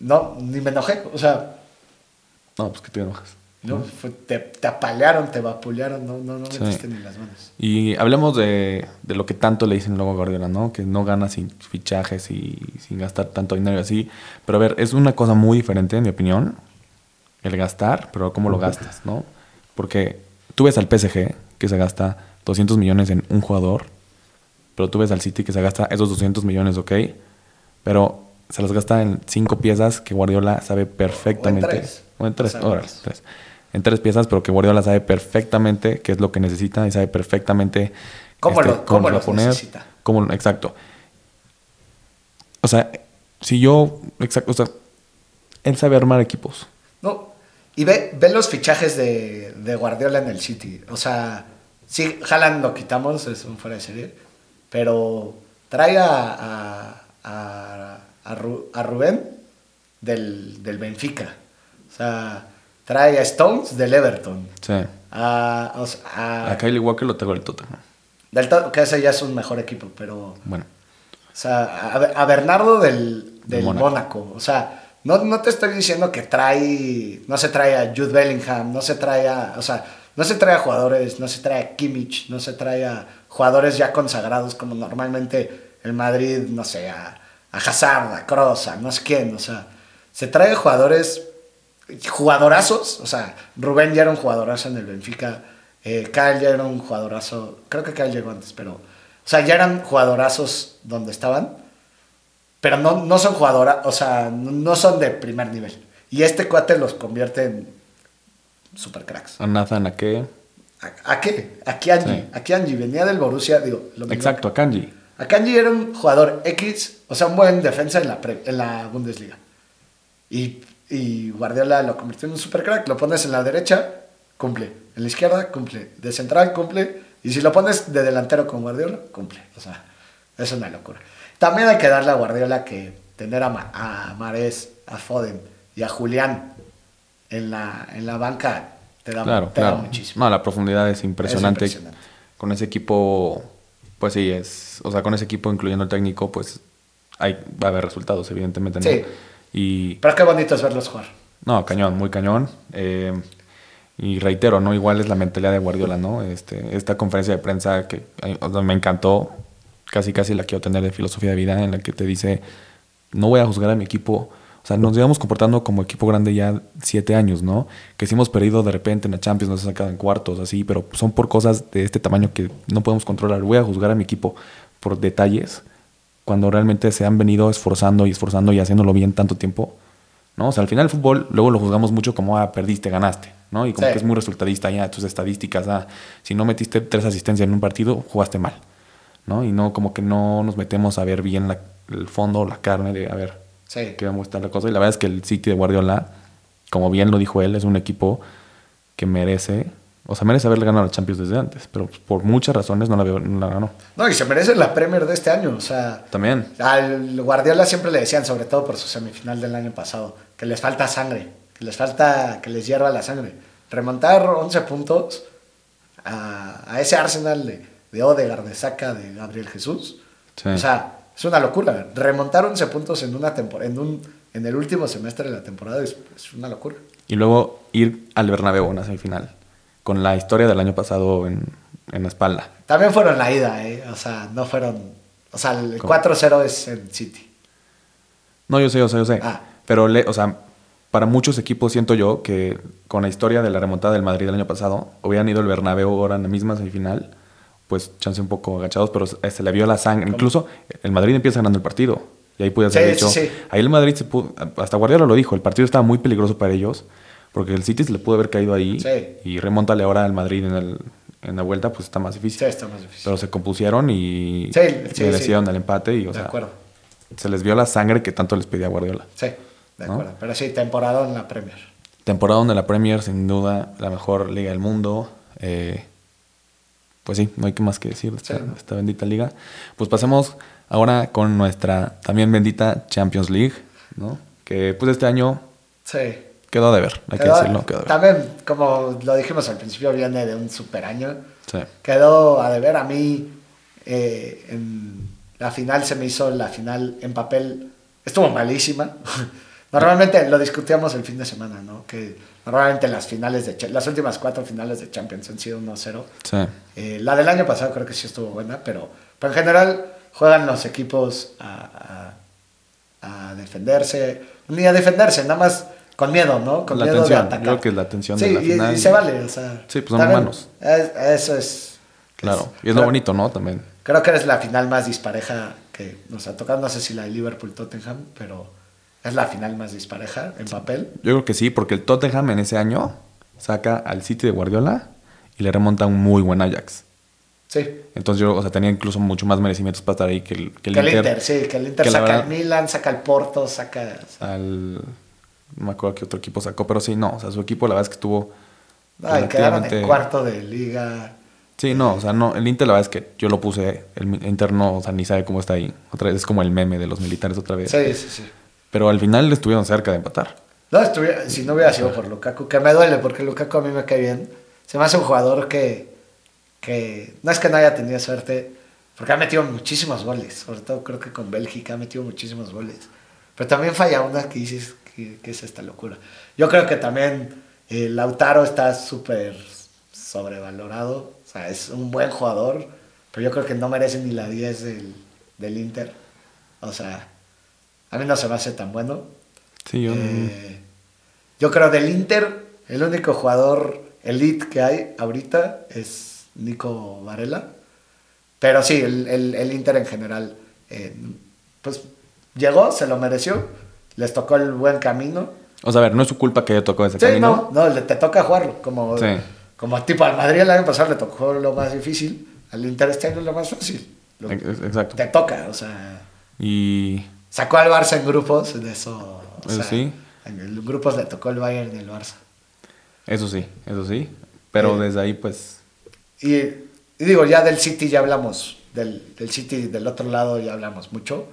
no, ni me enojé. O sea, no, pues que te enojas. no, fue- te, te apalearon, te vapulearon, no, no, no Sí. metiste ni las manos. Y hablemos de, de lo que tanto le dicen luego a Guardiola, ¿no? Que no gana sin fichajes y sin gastar tanto dinero y así. Pero a ver, es una cosa muy diferente, en mi opinión, el gastar, pero cómo lo gastas, ¿no? Porque tú ves al PSG, que se gasta 200 millones en un jugador, pero tú ves al City que se gasta esos 200 millones, ok, pero se los gasta en cinco piezas que Guardiola sabe perfectamente. tres. O en tres, O sea, tres. En tres piezas, pero que Guardiola sabe perfectamente qué es lo que necesita y sabe perfectamente ¿Cómo lo- este, cómo lo va los necesita? cómo- exacto. O sea, si yo, exacto, o sea, él sabe armar equipos. Y ve, ve los fichajes de, de Guardiola en el City. O sea, sí, Haaland lo quitamos, es un fuera de serie, pero trae a, a, a, a Ru- a Rubén del, del Benfica. O sea, trae a Stones del Everton. Sí. A, o sea, a- Kylie Walker lo tengo del Tottenham. del Tot- que ese ya es un mejor equipo, pero... Bueno, O sea, a, Bernardo del, Del. Mónaco. O sea, no, no te estoy diciendo que trae. No se trae a Jude Bellingham, no se trae a. O sea, no se trae a jugadores, no se trae a Kimmich, no se trae a jugadores ya consagrados como normalmente el Madrid, no sé, a, a Hazard, a Kroos, no sé quién. O sea, se trae jugadores. Jugadorazos. O sea, Rubén ya era un jugadorazo en el Benfica. Eh, Kyle ya era un jugadorazo. Creo que Kyle llegó antes, pero. O sea, ya eran jugadorazos donde estaban. Pero no, no son jugadoras, o sea, no- son de primer nivel. Y este cuate los convierte en super cracks. a Nathan, ¿a qué? ¿A, a qué? A Kianji. Sí. A Kianji. Venía del Borussia, digo. lo. Exacto, a Kanji. A Kanji era un jugador X, o sea, un buen defensa en la, pre- en la Bundesliga. Y, y Guardiola lo convirtió en un super crack. Lo pones en la derecha, cumple. En la izquierda, cumple. De central, cumple. Y si lo pones de delantero con Guardiola, cumple. O sea, es una locura. También hay que darle a Guardiola que tener a, Ma- a Mares, a Foden y a Julián en la, en la banca te da, Claro, te da claro. muchísimo. No, la profundidad es impresionante. impresionante. Con ese equipo Pues sí, es. O sea, con ese equipo, incluyendo el técnico, pues hay, va a haber resultados, evidentemente. ¿no? Sí. Y. Pero qué bonito es verlos jugar. No, cañón, muy cañón. Eh, y reitero, ¿no? Igual es la mentalidad de Guardiola, ¿no? Este, esta conferencia de prensa que sea, me encantó, casi casi la quiero tener de filosofía de vida, en la que te dice, no voy a juzgar a mi equipo. O sea, nos llevamos comportando como equipo grande ya siete años, ¿no? Que sí hemos perdido de repente en la Champions, nos han sacado en cuartos, así, pero son por cosas de este tamaño que no podemos controlar. Voy a juzgar a mi equipo por detalles cuando realmente se han venido esforzando y esforzando y haciéndolo bien tanto tiempo. ¿no? O sea, al final el fútbol luego lo juzgamos mucho como, ah, perdiste, ganaste, ¿no? Y como Sí. que es muy resultadista ya tus estadísticas, ah, si no metiste tres asistencias en un partido, jugaste mal, ¿no? Y no, como que no nos metemos a ver bien la- el fondo, la carne de, a ver, Sí. qué vamos a estar la cosa. Y la verdad es que el City de Guardiola, como bien lo dijo él, es un equipo que merece, o sea, merece haberle ganado la Champions desde antes, pero por muchas razones no la, no la ganó. No, y se merece la Premier de este año. O sea, También. al Guardiola siempre le decían, sobre todo por su semifinal del año pasado, que les falta sangre, que les falta, que les hierva la sangre. Remontar 11 puntos a, a ese Arsenal de, de Odegaard, de Saka, de Gabriel Jesús. Sí. O sea, es una locura. Remontar 11 puntos en una temporada, en un en el último semestre de la temporada es, es una locura. Y luego ir al Bernabéu en la semifinal, con la historia del año pasado en, en la espalda. También fueron la ida, ¿eh? O sea, no fueron. O sea, el ¿Cómo? 4-0 es en City. No, yo sé, yo sé, yo sé. Ah. Pero, le, o sea, para muchos equipos siento yo que con la historia de la remontada del Madrid el año pasado, hubieran ido al Bernabéu ahora en la misma semifinal, pues chance un poco agachados, pero se le vio la sangre. Incluso el Madrid empieza ganando el partido. Y ahí pude haber Sí, dicho, sí, sí. ahí el Madrid se pudo, hasta Guardiola lo dijo, el partido estaba muy peligroso para ellos, porque el City se le pudo haber caído ahí Sí. y remontale ahora al Madrid en, el, en la vuelta, pues está más difícil. Sí, está más difícil. Pero se compusieron y Sí, sí, merecieron el empate y, o de sea, acuerdo. se les vio la sangre que tanto les pedía Guardiola. Sí, de ¿No? acuerdo. Pero sí, temporada en la Premier. Temporada donde la Premier, sin duda, la mejor liga del mundo. Eh, pues sí, no hay que más que decir de esta, Sí, ¿no? esta bendita liga. Pues pasemos ahora con nuestra también bendita Champions League, ¿no? Que pues este año Sí. quedó de ver, hay que decirlo, quedó de ver. También, como lo dijimos al principio, viene de un super año. Sí. Quedó a deber. A mí, eh, en la final se me hizo la final en papel. Estuvo malísima. [LAUGHS] Normalmente lo discutíamos el fin de semana, ¿no? Que normalmente las finales de las últimas cuatro finales de Champions han sido 1-0. Sí. Eh, la del año pasado creo que sí estuvo buena, pero, pero en general juegan los equipos a, a- a defenderse, ni a defenderse, nada más con miedo, ¿no? Con La miedo tensión, de atacar. creo que es la tensión sí, de la y- final. Y, se vale, o sea. Sí, pues son también humanos. es- eso es. Claro. es- Y es lo creo- bonito, ¿no? También. Creo que es la final más dispareja que nos ha tocado. No sé si la de Liverpool-Tottenham, pero es la final más dispareja en papel. Yo creo que sí, porque el Tottenham en ese año saca al City de Guardiola y le remonta un muy buen Ajax. Sí. Entonces yo, o sea, tenía incluso mucho más merecimientos para estar ahí que el, que el Que el Inter. Inter, sí, que el Inter que saca al Milan, saca al Porto, saca. al no me acuerdo qué otro equipo sacó, pero sí, no, o sea, su equipo la verdad es que estuvo Ay, quedaron en cuarto de liga. Sí, no, o sea, no, el Inter la verdad es que yo lo puse, el Inter no, o sea, ni sabe cómo está ahí. Otra vez es como el meme de los militares otra vez. Sí, sí, sí. Pero al final estuvieron cerca de empatar. No, si no hubiera sido por Lukaku, que me duele porque Lukaku a mí me cae bien. Se me hace un jugador que, que no es que no haya tenido suerte, porque ha metido muchísimos goles. Sobre todo creo que con Bélgica ha metido muchísimos goles. Pero también falla una que dices que, que es esta locura. Yo creo que también eh, Lautaro está súper sobrevalorado. O sea, es un buen jugador, pero yo creo que no merece ni la 10 del, del Inter. O sea, a mí no se me hace tan bueno. Sí, yo Eh, yo creo del Inter, el único jugador elite que hay ahorita es Nico Varela. Pero sí, el, el- el Inter en general, eh, pues llegó, se lo mereció, les tocó el buen camino. O sea, a ver, no es su culpa que haya tocado ese Sí, camino. no, no, le- te toca jugarlo. Como, Sí. como tipo al Madrid el año pasado le tocó lo más difícil, al Inter este año lo más fácil. Lo- Ex- ex- Exacto. te toca, o sea. Y Sacó al Barça en grupos, de eso. o Eso sea, sí. En grupos le tocó el Bayern y el Barça. eso sí, eso sí. Pero Eh. desde ahí, pues, Y, y digo, ya del City ya hablamos, del, del City del otro lado ya hablamos mucho.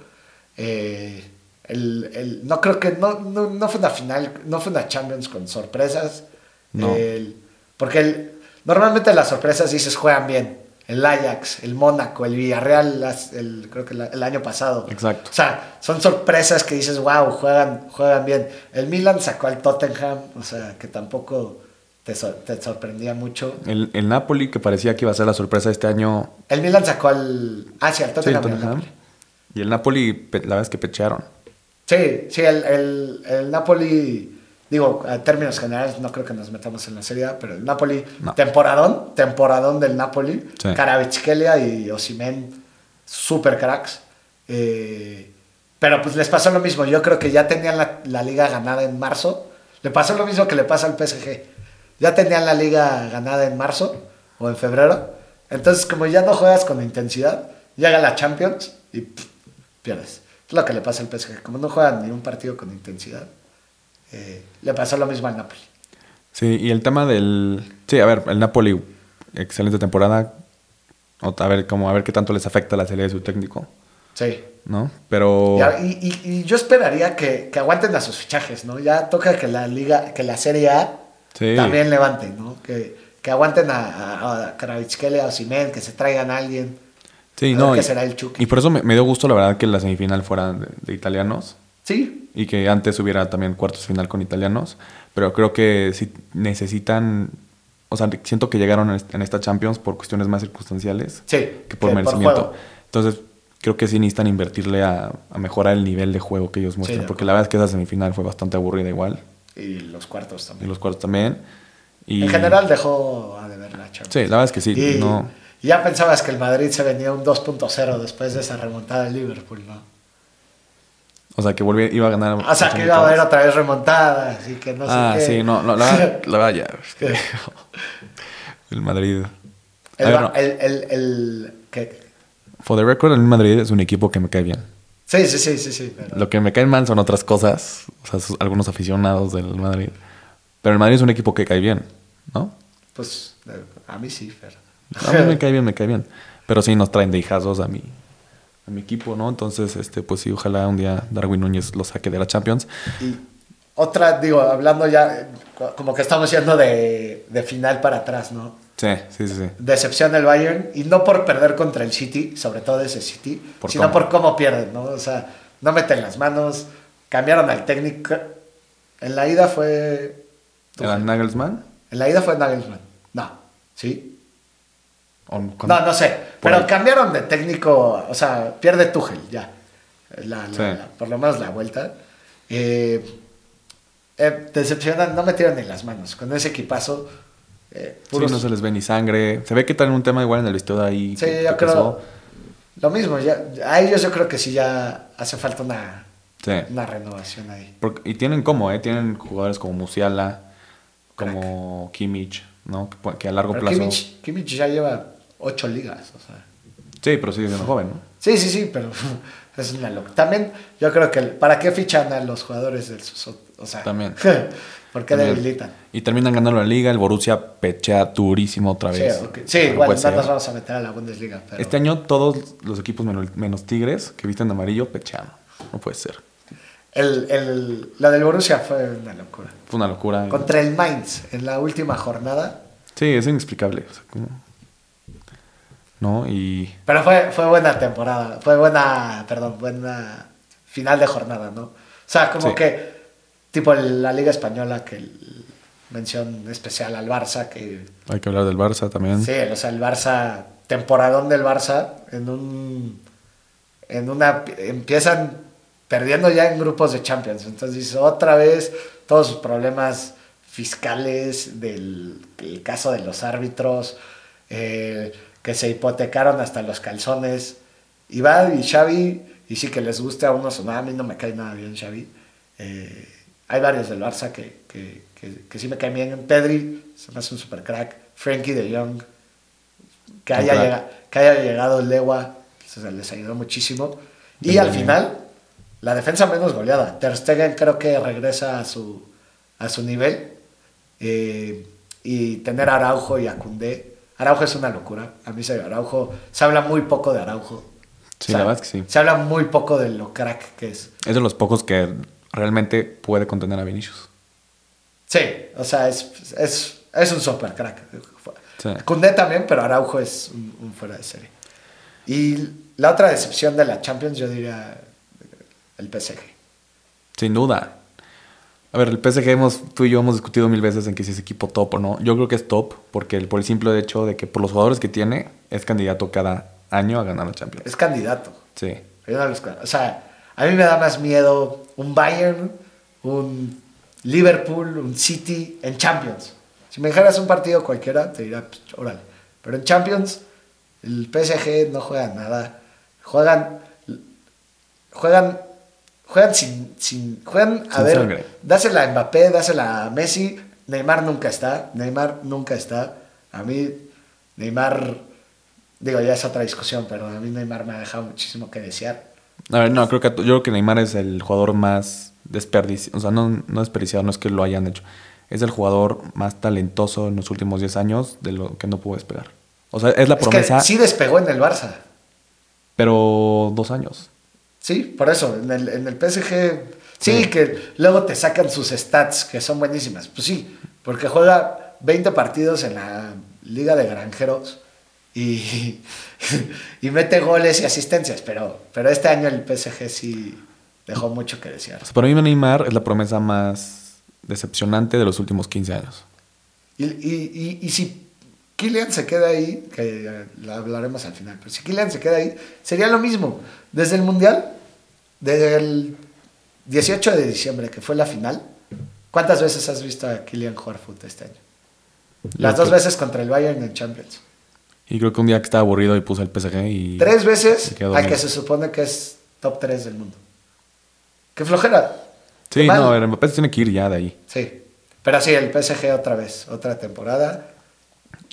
Eh, el, el- no creo que, no, no, no fue una final, no fue una Champions con sorpresas. No. El- porque el- normalmente las sorpresas dices juegan bien. El Ajax, el Mónaco, el Villarreal, el, creo que el año pasado. Exacto. O sea, son sorpresas que dices, wow, juegan, juegan bien. El Milan sacó al Tottenham, o sea, que tampoco te, sor- te sorprendía mucho. El, el Napoli, que parecía que iba a ser la sorpresa este año. El Milan sacó al... Ah, sí, al Sí, Tottenham. el Tottenham. Y el Napoli, la verdad es que pechearon. Sí, sí, el, el, el Napoli, digo, a términos generales, no creo que nos metamos en la serie, A, pero el Napoli, No. temporadón, temporadón del Napoli, Sí. Karavitzkelia y Osimen, super cracks. Eh, pero pues les pasó lo mismo, yo creo que ya tenían la, la liga ganada en marzo, le pasó lo mismo que le pasa al PSG, ya tenían la liga ganada en marzo o en febrero, entonces como ya no juegas con intensidad, llega la Champions y pff, pierdes. Es lo que le pasa al PSG, como no juegan ni un partido con intensidad, eh, le pasó lo mismo al Napoli. Sí, y el tema del. Sí, a ver, el Napoli, excelente temporada. A ver, como a ver qué tanto les afecta la serie de su técnico, Sí. ¿no? Pero. Y, y- y yo esperaría que, que aguanten a sus fichajes, ¿no? Ya toca que la liga, que la Serie A Sí. también levante, ¿no? Que, que aguanten a, a, a Karavitzkelia, a Osimhen, que se traigan a alguien. Sí, A no. y, será el Chucky. y por eso me, me dio gusto, la verdad, que la semifinal fuera de, de italianos. Sí, Y que antes hubiera también cuartos final con italianos. Pero creo que sí necesitan. O sea, siento que llegaron en est- en esta Champions por cuestiones más circunstanciales sí. que por que merecimiento. Entonces, creo que sí necesitan invertirle a, a mejorar el nivel de juego que ellos muestran. porque la verdad es que esa semifinal fue bastante aburrida igual. Y los cuartos Y también. los cuartos también. Y, En general dejó a deber la Champions. Sí, la verdad es que sí. Y No, ya pensabas que el Madrid se venía un 2.0 después de esa remontada del Liverpool, ¿no? O sea, que volvía, iba a ganar. O sea, que iba a haber otra vez remontadas y que no sé ah, sí, no, no, la, verdad- [LAUGHS] la verdad ya. es que- el Madrid. El, ver, no. el, el, el- For the record, el Madrid es un equipo que me cae bien. Sí, sí, sí, sí, sí. pero- Lo que me caen mal son otras cosas. O sea, sus- algunos aficionados del Madrid. Pero el Madrid es un equipo que cae bien, ¿no? Pues a mí sí, pero... A mí me cae bien, me cae bien. Pero sí nos traen de hijazos a mi, a mi equipo, ¿no? Entonces, este, pues sí, ojalá un día Darwin Núñez lo saque de la Champions. Y otra, digo, hablando ya, co- como que estamos yendo de, de final para atrás, ¿no? Sí, sí, sí, sí. Decepción del Bayern, y no por perder contra el City, sobre todo ese City, Por sino cómo. por cómo pierden, ¿no? O sea, no meten las manos, cambiaron al técnico. En la ida fue... ¿Era Nagelsmann? En la ida fue Nagelsmann. No, ¿sí? ¿O con- No, no sé. Pero ahí. cambiaron de técnico, o sea, pierde Tuchel ya. La- la- Sí. la- por lo menos la vuelta. Eh, eh, decepcionan, no metieron ni las manos. Con ese equipazo. eh, Sí, no se les ve ni sangre. Se ve que traen un tema igual en el vestido de ahí. Sí, que- yo que creo. pasó. Lo mismo, ya, a ellos yo creo que sí ya hace falta una, Sí. una renovación ahí. Porque- y tienen como, ¿eh? Tienen jugadores como Musiala, como Kimmich, ¿no? Que, a largo Pero plazo. Kimmich, Kimmich ya lleva ocho ligas, o sea. Sí, pero sigue siendo joven, ¿no? Sí, sí, sí, pero [LAUGHS] es una locura. También yo creo que, ¿para qué fichan a los jugadores del O sea, También. [LAUGHS] ¿por qué También. debilitan? Y terminan ganando la liga. El Borussia pechea durísimo otra Sí, vez. Sí, No igual puede no nos vamos a meter a la Bundesliga. Pero Este año todos los equipos menos, menos Tigres que visten de amarillo pechean. No puede ser. el, el, la del Borussia fue una locura. Fue una locura. Contra el Mainz en la última jornada. Sí, es inexplicable. O sea, ¿cómo? ¿No? Y... Pero fue, fue buena temporada. Fue buena, perdón, buena final de jornada, ¿no? O sea, como Sí. que, tipo la Liga Española, que el- mención especial al Barça, que Hay que hablar del Barça también. Sí, o sea, el Barça, temporadón del Barça, en un. En una. Empiezan perdiendo ya en grupos de Champions. Entonces otra vez, todos sus problemas fiscales, del el caso de los árbitros, eh, que se hipotecaron hasta los calzones. Y va y Xavi, y sí que les guste a unos o no, a mí no me cae nada bien Xavi. Eh, hay varios del Barça que, que, que, que sí me caen bien. Pedri se me hace un super crack. Frankie de Jong, que haya, crack. llega- que haya llegado Lewa, se les ayudó muchísimo. Y al final, la defensa menos goleada. Ter Stegen creo que regresa a su, a su nivel. Eh, y tener a Araujo y a. Araujo es una locura. A mí se, Araujo, se habla muy poco de Araujo. Sí, la verdad es que sí. Se habla muy poco de lo crack que es. Es de los pocos que realmente puede contener a Vinicius. Sí, o sea, es, es, es un super crack. Sí. También, pero Araujo es un, un fuera de serie. Y la otra decepción de la Champions, yo diría el PSG. Sin duda. A ver, el PSG hemos, tú y yo hemos discutido mil veces en que si es equipo top o no. Yo creo que es top porque el- por el simple hecho de que por los jugadores que tiene es candidato cada año a ganar la Champions. Es candidato. Sí. O sea, a mí me da más miedo un Bayern, un Liverpool, un City en Champions. Si me dijeras un partido cualquiera, te diría, pues, órale. Pero en Champions, el PSG no juega nada. Juegan. Juegan. Juegan sin. sin juegan, a Sin ver, sangre. dásela a Mbappé, dásela a Messi. Neymar nunca está. Neymar nunca está. A mí, Neymar. Digo, ya es otra discusión, pero a mí Neymar me ha dejado muchísimo que desear. A ver, no, creo que, yo creo que Neymar es el jugador más desperdiciado. O sea, no, no desperdiciado, no es que lo hayan hecho. Es el jugador más talentoso en los últimos 10 años de lo que no pudo despegar. O sea, es la Es promesa, que sí despegó en el Barça. pero dos años. Sí, por eso, en el, en el PSG. Sí, que luego te sacan sus stats, que son buenísimas. Pues sí, porque juega 20 partidos en la Liga de Granjeros y, [LAUGHS] y mete goles y asistencias. Pero, pero este año el PSG sí dejó mucho que desear. O sea, para mí Neymar es la promesa más decepcionante de los últimos 15 años. Y, y, y, y si Kylian se queda ahí, que lo hablaremos al final, pero si Kylian se queda ahí, sería lo mismo. Desde el Mundial, desde el 18 de diciembre, que fue la final, ¿cuántas veces has visto a Kylian jugar fútbol este año? Las dos veces contra el Bayern en Champions. Y creo que un día que estaba aburrido y puse el PSG y... Tres veces al que se supone que es top 3 del mundo. ¡Qué flojera! Sí, Qué no, ver, Mbappé tiene que ir ya de ahí. Sí. Pero sí, el PSG otra vez, otra temporada.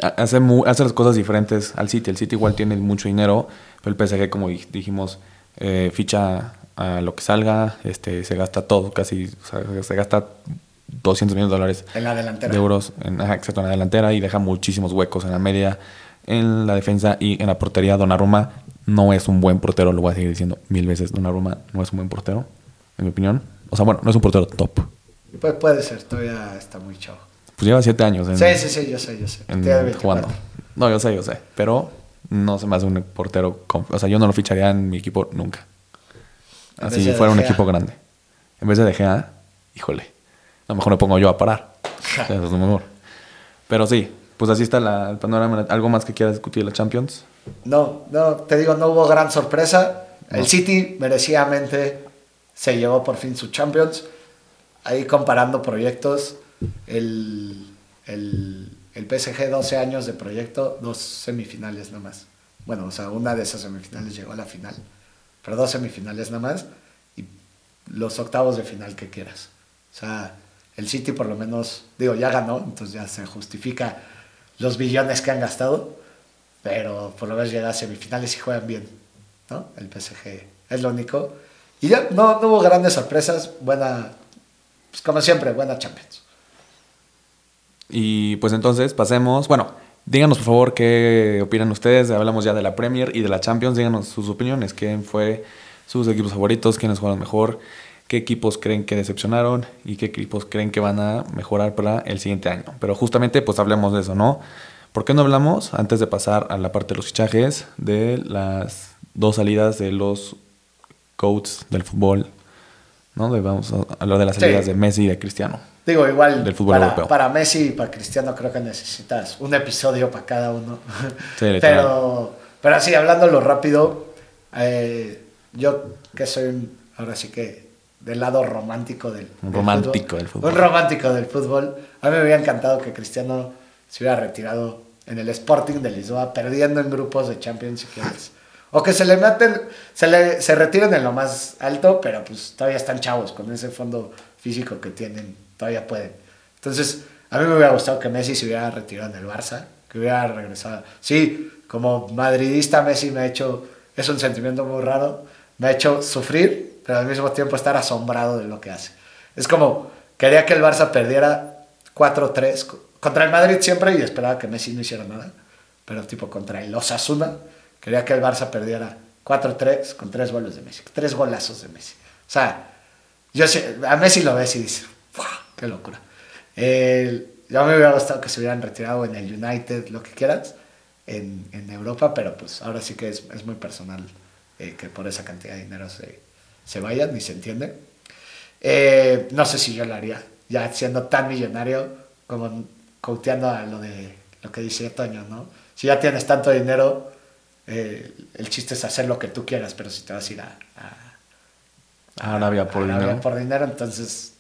Ha- Hace, mu- hace las cosas diferentes al City. El City igual tiene mucho dinero, pero el PSG, como dij- dijimos, eh, ficha a lo que salga, este, se gasta todo, casi, o sea, se gasta 200 millones de dólares En la delantera. de euros en, ajá, exacto, en la delantera y deja muchísimos huecos en la media, en la defensa y en la portería. Donnarumma no es un buen portero, lo voy a seguir diciendo mil veces. Donnarumma no es un buen portero, en mi opinión. O sea, bueno, no es un portero top. Pues puede ser, todavía está muy chavo. Pues lleva siete años en, Sí, sí, sí, yo sé, yo sé. en- Tiene 24. jugando. No, yo sé, yo sé. Pero no se me hace un portero. con- O sea, yo no lo ficharía en mi equipo nunca. En Así de fuera un De equipo grande. En vez de De Gea, híjole. A lo mejor me pongo yo a parar. O [LAUGHS] sea, eso es lo mejor. Pero sí, pues así está la- el panorama. ¿Algo más que quieras discutir de la Champions? No, no, te digo, no hubo gran sorpresa. El. City merecidamente se llevó por fin su Champions. Ahí comparando proyectos, el, el, el PSG 12 años de proyecto, dos semifinales nada más. Bueno, o sea, una de esas semifinales llegó a la final, pero dos semifinales nada más y los octavos de final que quieras. O sea, el City por lo menos, digo, ya ganó, entonces ya se justifica los billones que han gastado, pero por lo menos llega a semifinales y juegan bien, ¿no? El PSG es lo único. Y ya no, no hubo grandes sorpresas, buena, pues como siempre, buena Champions. Y pues entonces pasemos. Bueno, díganos por favor qué opinan ustedes. Hablamos ya de la Premier y de la Champions. Díganos sus opiniones. ¿Quién fue sus equipos favoritos? ¿Quiénes jugaron mejor? ¿Qué equipos creen que decepcionaron? ¿Y qué equipos creen que van a mejorar para el siguiente año? Pero justamente pues hablemos de eso, ¿no? ¿Por qué no hablamos, antes de pasar a la parte de los fichajes, de las dos salidas de los coaches del fútbol? ¿No? De- vamos a hablar de las Sí. salidas de Messi y de Cristiano. Digo, igual Del fútbol para, europeo. para Messi y para Cristiano creo que necesitas un episodio para cada uno. [LAUGHS] Sí, pero, pero así, hablándolo rápido, eh, yo que soy un- ahora sí que del lado romántico del, Un del romántico del fútbol. Un romántico del fútbol. A mí me hubiera encantado que Cristiano se hubiera retirado en el Sporting de Lisboa, perdiendo en grupos de Champions si quieres. O que se le maten, se, le, se retiren en lo más alto, pero pues todavía están chavos con ese fondo físico que tienen, todavía pueden. Entonces, a mí me hubiera gustado que Messi se hubiera retirado en el Barça, que hubiera regresado. Sí, como madridista Messi me ha hecho, es un sentimiento muy raro, me ha hecho sufrir, pero al mismo tiempo estar asombrado de lo que hace. Es como, quería que el Barça perdiera 4-3 co- contra el Madrid siempre y esperaba que Messi no hiciera nada, pero tipo contra el Osasuna, quería que el Barça perdiera 4-3 con tres goles de Messi, tres golazos de Messi. O sea, yo a Messi lo ves y dices, ¡Fua! ¡Qué locura! El- yo me hubiera gustado que se hubieran retirado en el United, lo que quieras, en, en Europa, pero pues ahora sí que es, es muy personal eh, que por esa cantidad de dinero se, se vayan, ni se entiende. Eh, no sé si yo lo haría, ya siendo tan millonario como cauteando a lo de lo que dice Toño, ¿no? Si ya tienes tanto dinero, eh, el chiste es hacer lo que tú quieras, pero si te vas a ir a, a, A Arabia por a Arabia dinero. por dinero, entonces,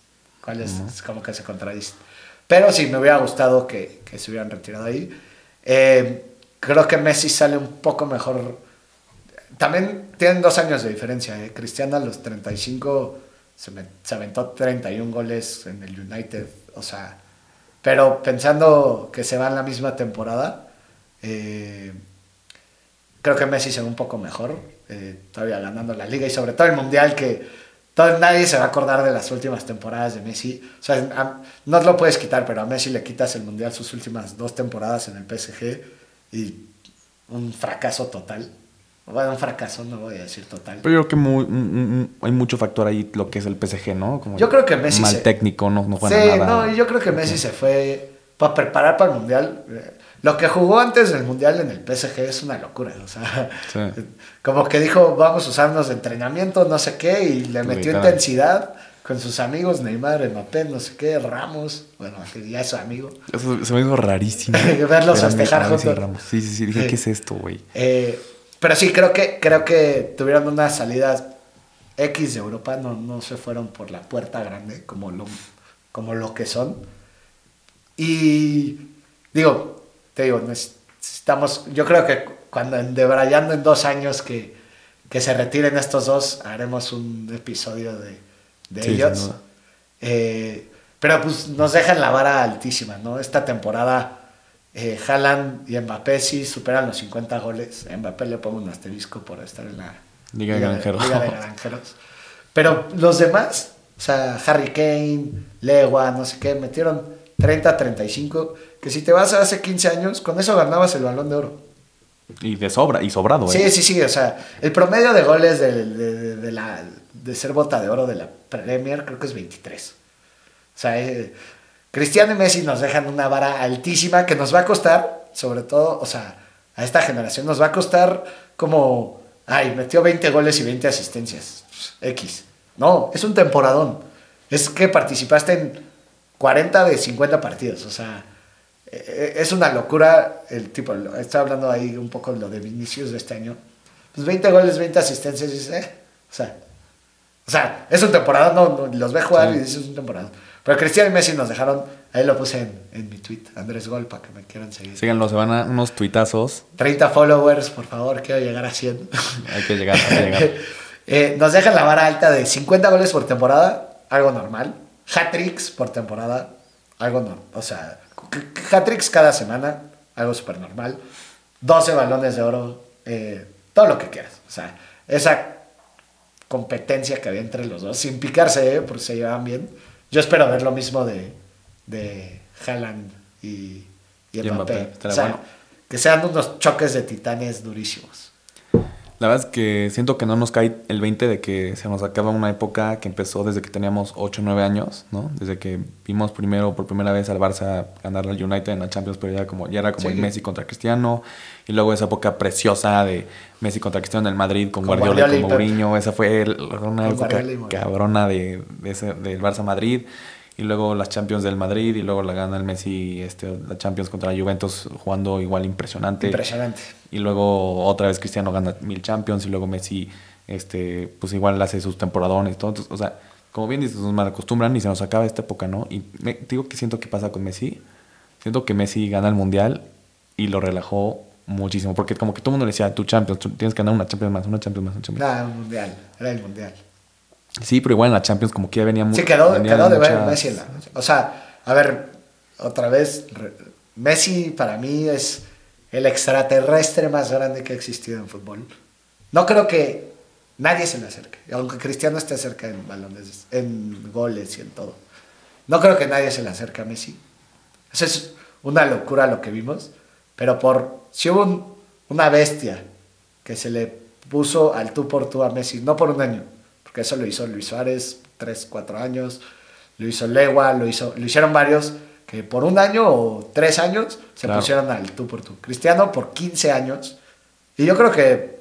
¿cuál es? Es como que se contradice. Pero sí, me hubiera gustado que, que se hubieran retirado ahí. Eh, creo que Messi sale un poco mejor. También tienen dos años de diferencia. ¿eh? Cristiano a los 35 se, me- se aventó 31 goles en el United. O sea, pero pensando que se va en la misma temporada, eh, creo que Messi se ve un poco mejor. eh, todavía ganando la liga y sobre todo el mundial que todo, nadie se va a acordar de las últimas temporadas de Messi. O sea, a- no lo puedes quitar, pero a Messi le quitas el mundial sus últimas dos temporadas en el PSG y un fracaso total. Bueno, un fracaso, no voy a decir total. Pero yo creo que muy- mm, mm, hay mucho factor ahí lo que es el PSG, ¿no? Como Yo creo que Messi Mal se- técnico, no, no juega Sí, nada. no, y yo creo que Messi se fue para preparar para el Mundial. Lo que jugó antes del Mundial en el PSG es una locura. O sea, Sí. [LAUGHS] como que dijo, vamos a usarnos de entrenamiento, no sé qué, y le metió intensidad con sus amigos, Neymar, Mbappé, no sé qué, Ramos, bueno, que ya es su amigo. Eso se me hizo rarísimo. [LAUGHS] Verlos festejar juntos. Ramos. Sí, sí, sí. Dije, Sí. ¿qué es esto, güey? Eh, pero sí, creo que, creo que tuvieron unas salidas X de Europa, no, no se fueron por la puerta grande como lo, como lo que son. Y digo, te digo, necesitamos, yo creo que cuando en Debrayando en dos años que, que se retiren estos dos, haremos un episodio de, de Sí, ellos. Eh, pero pues nos dejan la vara altísima, ¿no? Esta temporada eh, Haaland y Mbappé sí superan los 50 goles. A Mbappé le pongo un asterisco por estar en la Liga de Granjeros. Liga de Granjeros. Pero los demás, o sea, Harry Kane, Lewa, no sé qué, metieron 30, 35, que si te vas a hace 15 años, con eso ganabas el balón de oro. Y de sobra, y sobrado, Sí, ¿eh? sí, sí, o sea, el promedio de goles de, de- la, de ser bota de oro de la Premier creo que es 23. O sea, eh, Cristiano y Messi nos dejan una vara altísima que nos va a costar, sobre todo, o sea, a esta generación nos va a costar como, ay, metió 20 goles y 20 asistencias. X. No, es un temporadón. Es que participaste en 40 de 50 partidos, o sea, es una locura el tipo, estaba hablando ahí un poco lo de Vinicius de este año. Pues 20 goles, 20 asistencias, y dices, eh, o sea, o sea, es un temporada, no, no, los ve jugar Sí. y dices es un temporada. Pero Cristiano y Messi nos dejaron, ahí lo puse en, en mi tweet, Andrés Gol, para que me quieran seguir. Síganlo, se van a unos tuitazos. 30 followers, por favor, quiero llegar a 100. [LAUGHS] Hay que llegar, hay que llegar. [LAUGHS] Eh, nos dejan la vara alta de 50 goles por temporada, algo normal. Hat-tricks por temporada, algo normal. O sea, hat-tricks cada semana, algo súper normal. 12 balones de oro, eh, todo lo que quieras. O sea, esa competencia que había entre los dos, sin picarse, ¿eh? porque se llevaban bien. Yo espero ver lo mismo de, de Haaland y, y Y Mbappé. Mbappé, O sea, bueno. que sean unos choques de titanes durísimos. La verdad es que siento que no nos cae el 20 de que se nos acaba una época que empezó desde que teníamos 8 o 9 años, ¿no? Desde que vimos primero, por primera vez al Barça ganar al United en la Champions, pero ya, como, ya era como Sí. el Messi contra Cristiano. Y luego esa época preciosa de Messi contra Cristiano en el Madrid con, Con Guardiola, Guardiola y con. Mourinho. Esa fue el- una época cabrona de, de ese- del Barça Madrid. Y luego las Champions del Madrid y luego la gana el Messi, este, la Champions contra la Juventus jugando igual impresionante. Impresionante. Y luego otra vez Cristiano gana mil Champions y luego Messi, este, pues igual hace sus temporadones y todo. Entonces, o sea, como bien dices, nos mal acostumbran y se nos acaba esta época, ¿no? Y me, te digo que siento que pasa con Messi. Siento que Messi gana el Mundial y lo relajó muchísimo. Porque como que todo el mundo le decía, tu Champions, tú tienes que ganar una Champions más, una Champions más, una Champions más. Nada, un mundial. Era el mundial. Sí, pero igual en la Champions como que ya venía muy... Sí, quedó, quedó de ver Messi en la. O sea, a ver, otra vez, re- Messi para mí es el extraterrestre más grande que ha existido en fútbol. No creo que nadie se le acerque, aunque Cristiano esté cerca en balones, en goles y en todo. No creo que nadie se le acerque a Messi. Eso es una locura lo que vimos, pero por si hubo un- una bestia que se le puso al tú por tú a Messi, no por un año, porque eso lo hizo Luis Suárez, tres, cuatro años, lo hizo Legua, lo, hizo, lo hicieron varios que por un año o tres años se Claro. pusieron al tú por tú. Cristiano por 15 años. Y yo creo que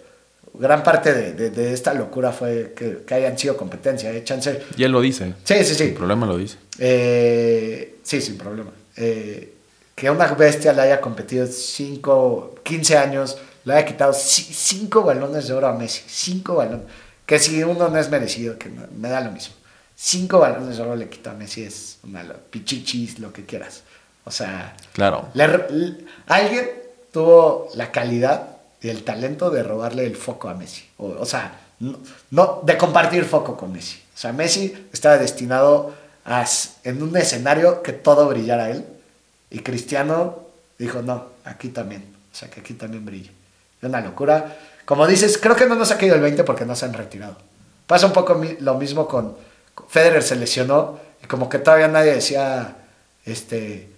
gran parte de, de- de esta locura fue que, que hayan sido competencia. ¿eh? Chance. Y él lo dice. Sí, sí, sí. El problema lo dice. Eh, sí, sin problema. Eh, que una bestia le haya competido 5, 15 años, le haya quitado 5 balones de oro a Messi. 5 balones. Que si uno no es merecido, que no- me da lo mismo. 5 balones de oro le quitó a Messi, es una pichichis, lo que quieras. O sea, Claro. le- le- alguien tuvo la calidad y el talento de robarle el foco a Messi. O, o sea, no, no- de compartir foco con Messi. O sea, Messi estaba destinado a, en un escenario que todo brillara a él. Y Cristiano dijo, no, aquí también. O sea, que aquí también brille. Es una locura. Como dices, creo que no nos ha caído el 20 porque no se han retirado. Pasa un poco lo mismo con Federer se lesionó y como que todavía nadie decía, este,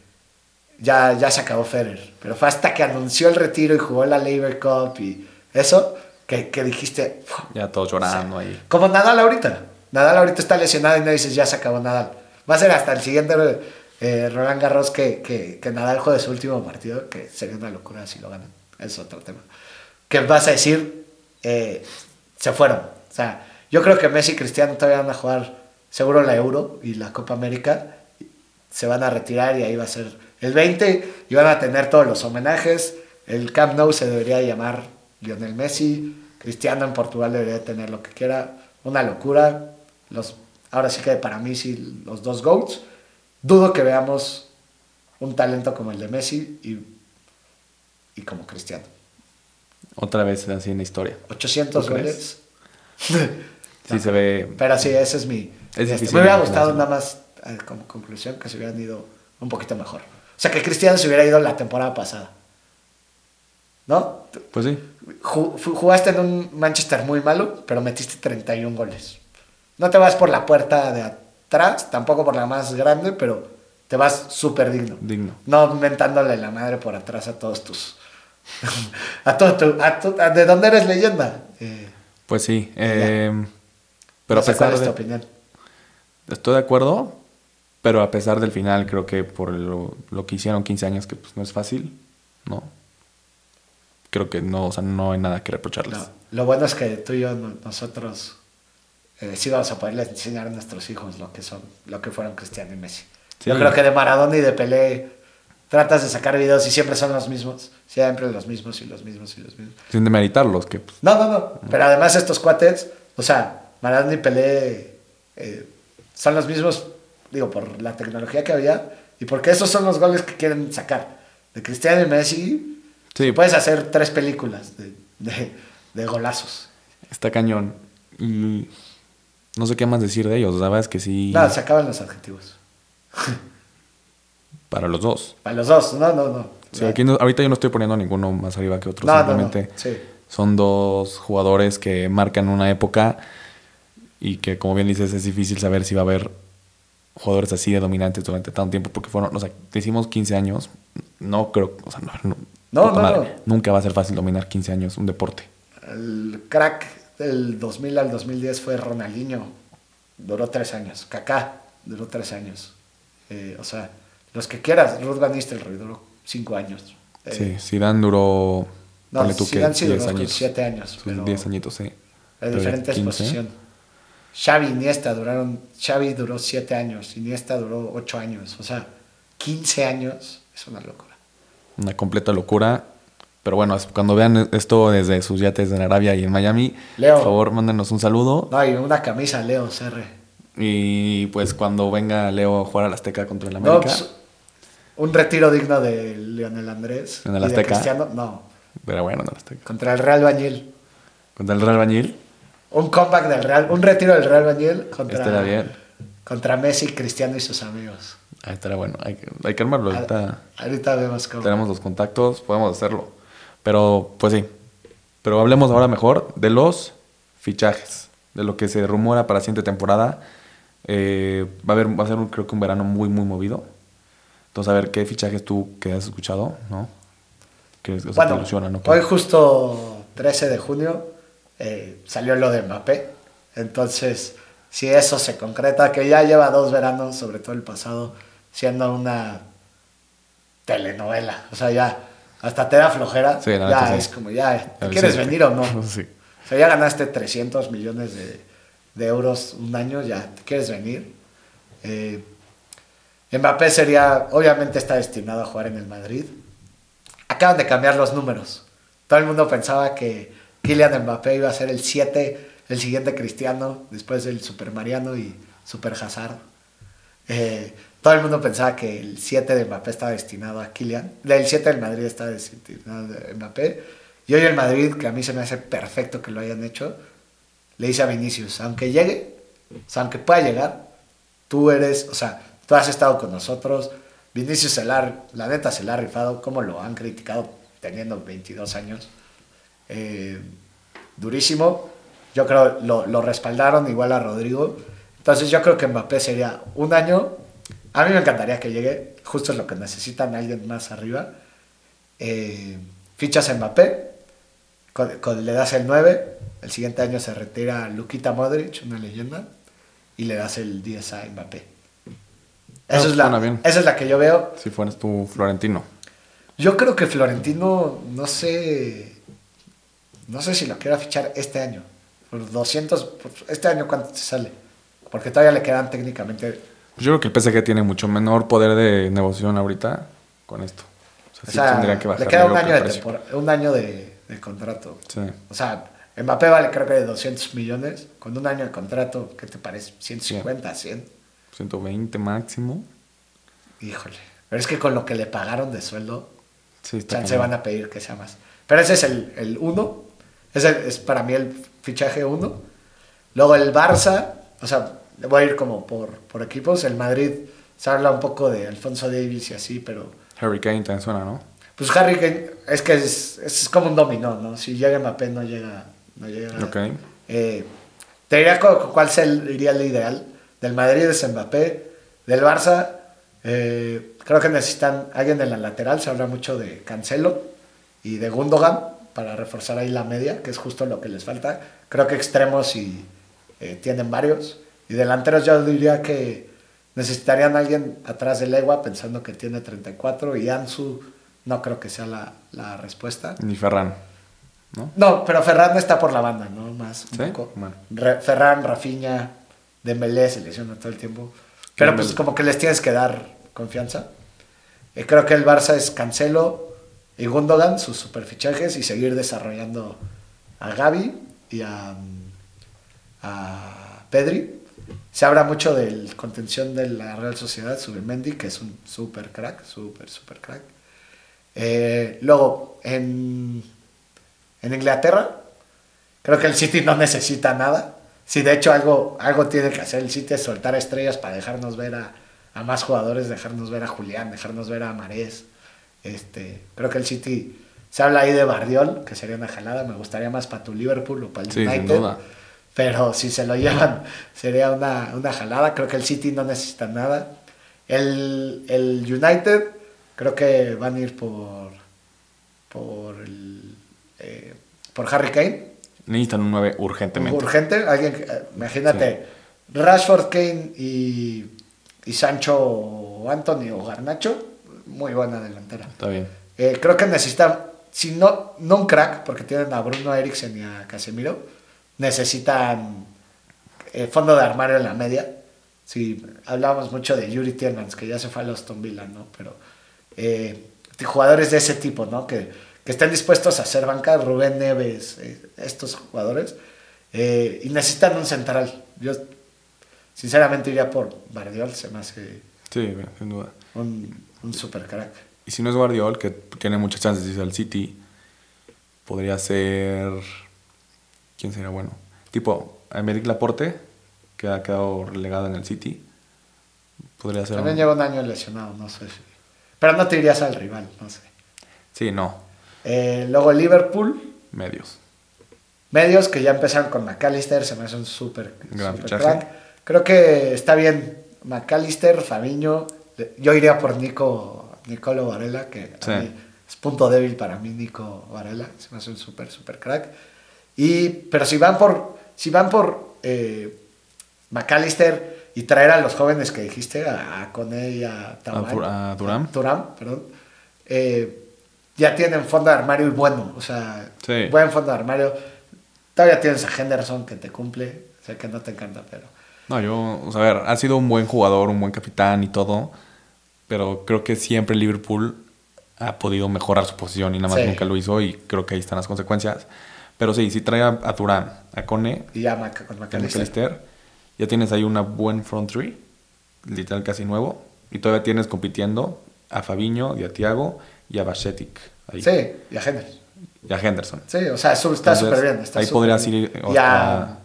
ya, ya se acabó Federer. Pero fue hasta que anunció el retiro y jugó la Labor Cup y eso, que, que dijiste. Ya todos llorando ahí. como Nadal ahorita. Nadal ahorita está lesionado y no dices, ya se acabó Nadal. Va a ser hasta el siguiente eh, Roland Garros que, que, que Nadal juegue su último partido, que sería una locura si lo ganan. Es otro tema. Que vas a decir, eh, se fueron. O sea, yo creo que Messi y Cristiano todavía van a jugar seguro la Euro y la Copa América. Se van a retirar y ahí va a ser el 20 y van a tener todos los homenajes. El Camp Nou se debería llamar Lionel Messi. Cristiano en Portugal debería tener lo que quiera. Una locura. Los, ahora sí que para mí sí los dos GOATs. Dudo que veamos un talento como el de Messi y, y como Cristiano. Otra vez así en la historia. 800 ¿Tú crees? goles. Sí se ve. Pero sí, ese es mi... Es este, difícil me hubiera gustado nada más, eh, como conclusión, que se hubieran ido un poquito mejor. O sea, que Cristiano se hubiera ido la temporada pasada. ¿No? Pues sí. Jugaste en un Manchester muy malo, pero metiste 31 goles. No te vas por la puerta de atrás, tampoco por la más grande, pero te vas súper digno. Digno. No mentándole la madre por atrás a todos tus... [LAUGHS] a todo tu- a tu- a- ¿De dónde eres leyenda? Eh, Pues sí. eh, pero no a cuál pesar es tu de. opinión. Estoy de acuerdo. Pero a pesar del final, creo que por lo, lo que hicieron 15 años, que pues no es fácil, ¿no? Creo que no, o sea, no hay nada que reprocharles. No, lo bueno es que tú y yo, no- nosotros, eh, sí vamos a poderles enseñar a nuestros hijos lo que son, lo que fueron Cristiano y Messi. Sí. Yo creo que de Maradona y de Pelé tratas de sacar videos y siempre son los mismos, siempre los mismos y los mismos y los mismos. Sin demeritarlos, que pues, No, no, no, pero además estos cuates, o sea, Maradona y Pelé eh, son los mismos, digo, por la tecnología que había y porque esos son los goles que quieren sacar. De Cristiano y Messi, Sí. puedes hacer tres películas de, de- de golazos. está cañón. Y no sé qué más decir de ellos. La verdad es que sí, No, se acaban los adjetivos. [LAUGHS] para los dos. Para los dos, no, no, no. Sí, aquí no- ahorita yo no estoy poniendo ninguno más arriba que otro. No, no, no, simplemente sí. son dos jugadores que marcan una época y que, como bien dices, es difícil saber si va a haber jugadores así de dominantes durante tanto tiempo porque fueron, o sea, decimos 15 años, no creo, o sea, no, no, No, no, madre, no. nunca va a ser fácil dominar 15 años un deporte. El crack del 2000 al 2010 fue Ronaldinho. Duró tres años. Kaká duró tres años. Eh, o sea, los que quieras. Ruth Van Nistelrooy duró cinco años. Eh, sí, Zidane duró, No, tú Zidane sí 10 duró añitos. siete años, pero- 10 añitos, sí. Ya diferentes 15. posiciones. Xavi y Iniesta duraron... Xavi duró siete años. Iniesta duró ocho años. O sea, 15 años es una locura. Una completa locura. Pero bueno, cuando vean esto desde sus yates en Arabia y en Miami, Leo. por favor, mándenos un saludo. No, y una camisa Leo CR. Y pues cuando venga Leo a jugar al Azteca contra el No, América. pues, un retiro digno de Lionel Andrés. ¿En el y de Azteca? Cristiano, no. Pero bueno, en el Azteca. Contra el Real Bañil. Contra el Real Bañil. Un comeback del Real, un retiro del Real Bañil contra, Estará bien. contra Messi, Cristiano y sus amigos. Ahí estará bueno. Hay, que- hay que armarlo. Ahorita Ahorita vemos cómo. tenemos los contactos, podemos hacerlo. Pero pues sí. Pero hablemos ahora mejor de los fichajes. De lo que se rumora para la siguiente temporada. Eh, va, a haber, va a ser un- creo que un verano muy, muy movido. Entonces, a ver, ¿qué fichajes tú que has escuchado? ¿No? Que o sea, te Bueno, ilusionan, ¿no? hoy justo 13 de junio eh, salió lo de Mbappé. Entonces, si eso se concreta, que ya lleva dos veranos, sobre todo el pasado, siendo una telenovela. O sea, ya hasta te da flojera. Sí, ya sí. es como, ya, ¿te ¿quieres venir o no? [LAUGHS] O sea, ya ganaste 300 millones de, de euros un año, ya, ¿te quieres venir? Eh, Mbappé sería, obviamente está destinado a jugar en el Madrid. Acaban de cambiar los números. Todo el mundo pensaba que Kylian Mbappé iba a ser el 7, el siguiente Cristiano, después del Super Mariano y Super Hazard. Eh, todo el mundo pensaba que el 7 de Mbappé estaba destinado a Kylian. El 7 del Madrid estaba destinado a Mbappé. Y hoy el Madrid, que a mí se me hace perfecto que lo hayan hecho, le dice a Vinicius, aunque llegue, o sea, aunque pueda llegar, tú eres, o sea, tú has estado con nosotros. Vinicius se la, neta se la ha rifado, como lo han criticado teniendo 22 años. Eh, durísimo. Yo creo lo, lo respaldaron igual a Rodrigo. Entonces yo creo que Mbappé sería un año. A mí me encantaría que llegue. Justo es lo que necesitan alguien más arriba. Eh, fichas a Mbappé. le das el 9. El siguiente año se retira Luquita Modric, una leyenda. Y le das el 10 a Mbappé. Esa es, la, bien. esa es la que yo veo. Si fueras tú Florentino. Yo creo que Florentino, no sé, no sé si lo quiera fichar este año. Por 200, por- este año cuánto te sale. Porque todavía le quedan técnicamente. Pues yo creo que el PSG tiene mucho menor poder de negociación ahorita con esto. O sea, O sí tendría que bajar. le queda un año, de, un año de, de contrato. Sí. O sea, Mbappé vale creo que de 200 millones. Con un año de contrato, ¿qué te parece? 150, 100. 120 máximo. Híjole. Pero es que con lo que le pagaron de sueldo, Sí, cañón. van a pedir que sea más. Pero ese es el, el uno. Ese es para mí el fichaje uno. Luego el Barça, o sea, le voy a ir como por, por equipos. El Madrid se habla un poco de Alfonso Davis y así, pero Harry Kane también suena, ¿no? pues Harry Kane es que es, es como un dominó, ¿no? Si llega Mbappé no llega, no llega. Ok. Eh, te diría cu- cuál sería el ideal. Del Madrid es Mbappé. Del Barça, eh, creo que necesitan alguien en la lateral. Se habla mucho de Cancelo y de Gundogan para reforzar ahí la media, que es justo lo que les falta. Creo que extremos y eh, tienen varios. Y delanteros yo diría que necesitarían alguien atrás de Legua, pensando que tiene 34. Y Ansu no creo que sea la, la respuesta. Ni Ferran, ¿no? No, pero Ferran está por la banda, ¿no? Más un ¿Sí? poco. Bueno. Ferran, Rafinha, Dembélé se lesiona todo el tiempo. Pero pues como que les tienes que dar confianza. Eh, creo que el Barça es Cancelo y Gundogan, sus superfichajes, y seguir desarrollando a Gaby y a, mm, a Pedri. Se habla mucho del contención de la Real Sociedad, Subimendi, que es un super crack, super, super crack. Eh, luego, en, en Inglaterra, creo que el City no necesita nada. Si de hecho algo, algo tiene que hacer el City es soltar estrellas para dejarnos ver a, a más jugadores, dejarnos ver a Julián, dejarnos ver a Marés. Este, creo que el City se habla ahí de Bardiol, que sería una jalada. Me gustaría más para tu Liverpool o para el Sí, sin United. duda. Pero si se lo llevan, [LAUGHS] sería una, una jalada. Creo que el City no necesita nada. El, el United, creo que van a ir por, por, el, eh, por Harry Kane. Necesitan un 9 urgentemente. Urgente. Alguien, eh, imagínate, Rashford, Kane y, y Sancho Anthony o Garnacho. Muy buena delantera. Está bien. Eh, creo que necesitan, si no, no un crack, porque tienen a Bruno Eriksen y a Casemiro, necesitan eh, fondo de armario en la media. Sí, hablábamos mucho de Yuri Tielemans, que ya se fue a los Villa, ¿no? Pero eh, jugadores de ese tipo, ¿no? Que, que estén dispuestos a hacer banca, Rubén Neves, eh, estos jugadores, eh, y necesitan un central. Yo, sinceramente, iría por Bardiol, se me hace Sí, sin duda. un, un super crack. Y si no es Guardiol, que tiene muchas chances de irse al City, podría ser. ¿Quién sería bueno? Tipo, Emerick Laporte, que ha quedado relegado en el City. Podría ser. También un- lleva un año lesionado, no sé si. Pero no te irías al rival, no sé. Sí, no. Eh, luego Liverpool, Medios. medios que ya empezaron con McAllister, se me hace un súper crack. Creo que está bien McAllister, Fabiño. Yo iría por Nico, Nicolo Varela, que a mí es punto débil para mí Nico Varela, se me hace un súper, súper crack. Y, pero si van por, si van por eh, McAllister y traer a los jóvenes que dijiste, a, a Cone y a Tur- a perdón. eh, ya tienen fondo de armario y bueno, o sea, Sí. buen fondo de armario. Todavía tienes a Henderson que te cumple, sé que no te encanta, pero... No, yo, o sea, a ver, ha sido un buen jugador, un buen capitán y todo, pero creo que siempre Liverpool ha podido mejorar su posición y nada más Sí. nunca lo hizo y creo que ahí están las consecuencias. Pero sí, si trae a, a Turán, a Cone, Y ya Mac- con a McAllister. McAllister, ya tienes ahí una buen front three, literal casi nuevo, y todavía tienes compitiendo a Fabiño y a Thiago y a Bachetic ahí, Sí, y a Henderson. y a Henderson. Sí, o sea, su- está súper bien. está ahí podrías bien. ir Y a- otra-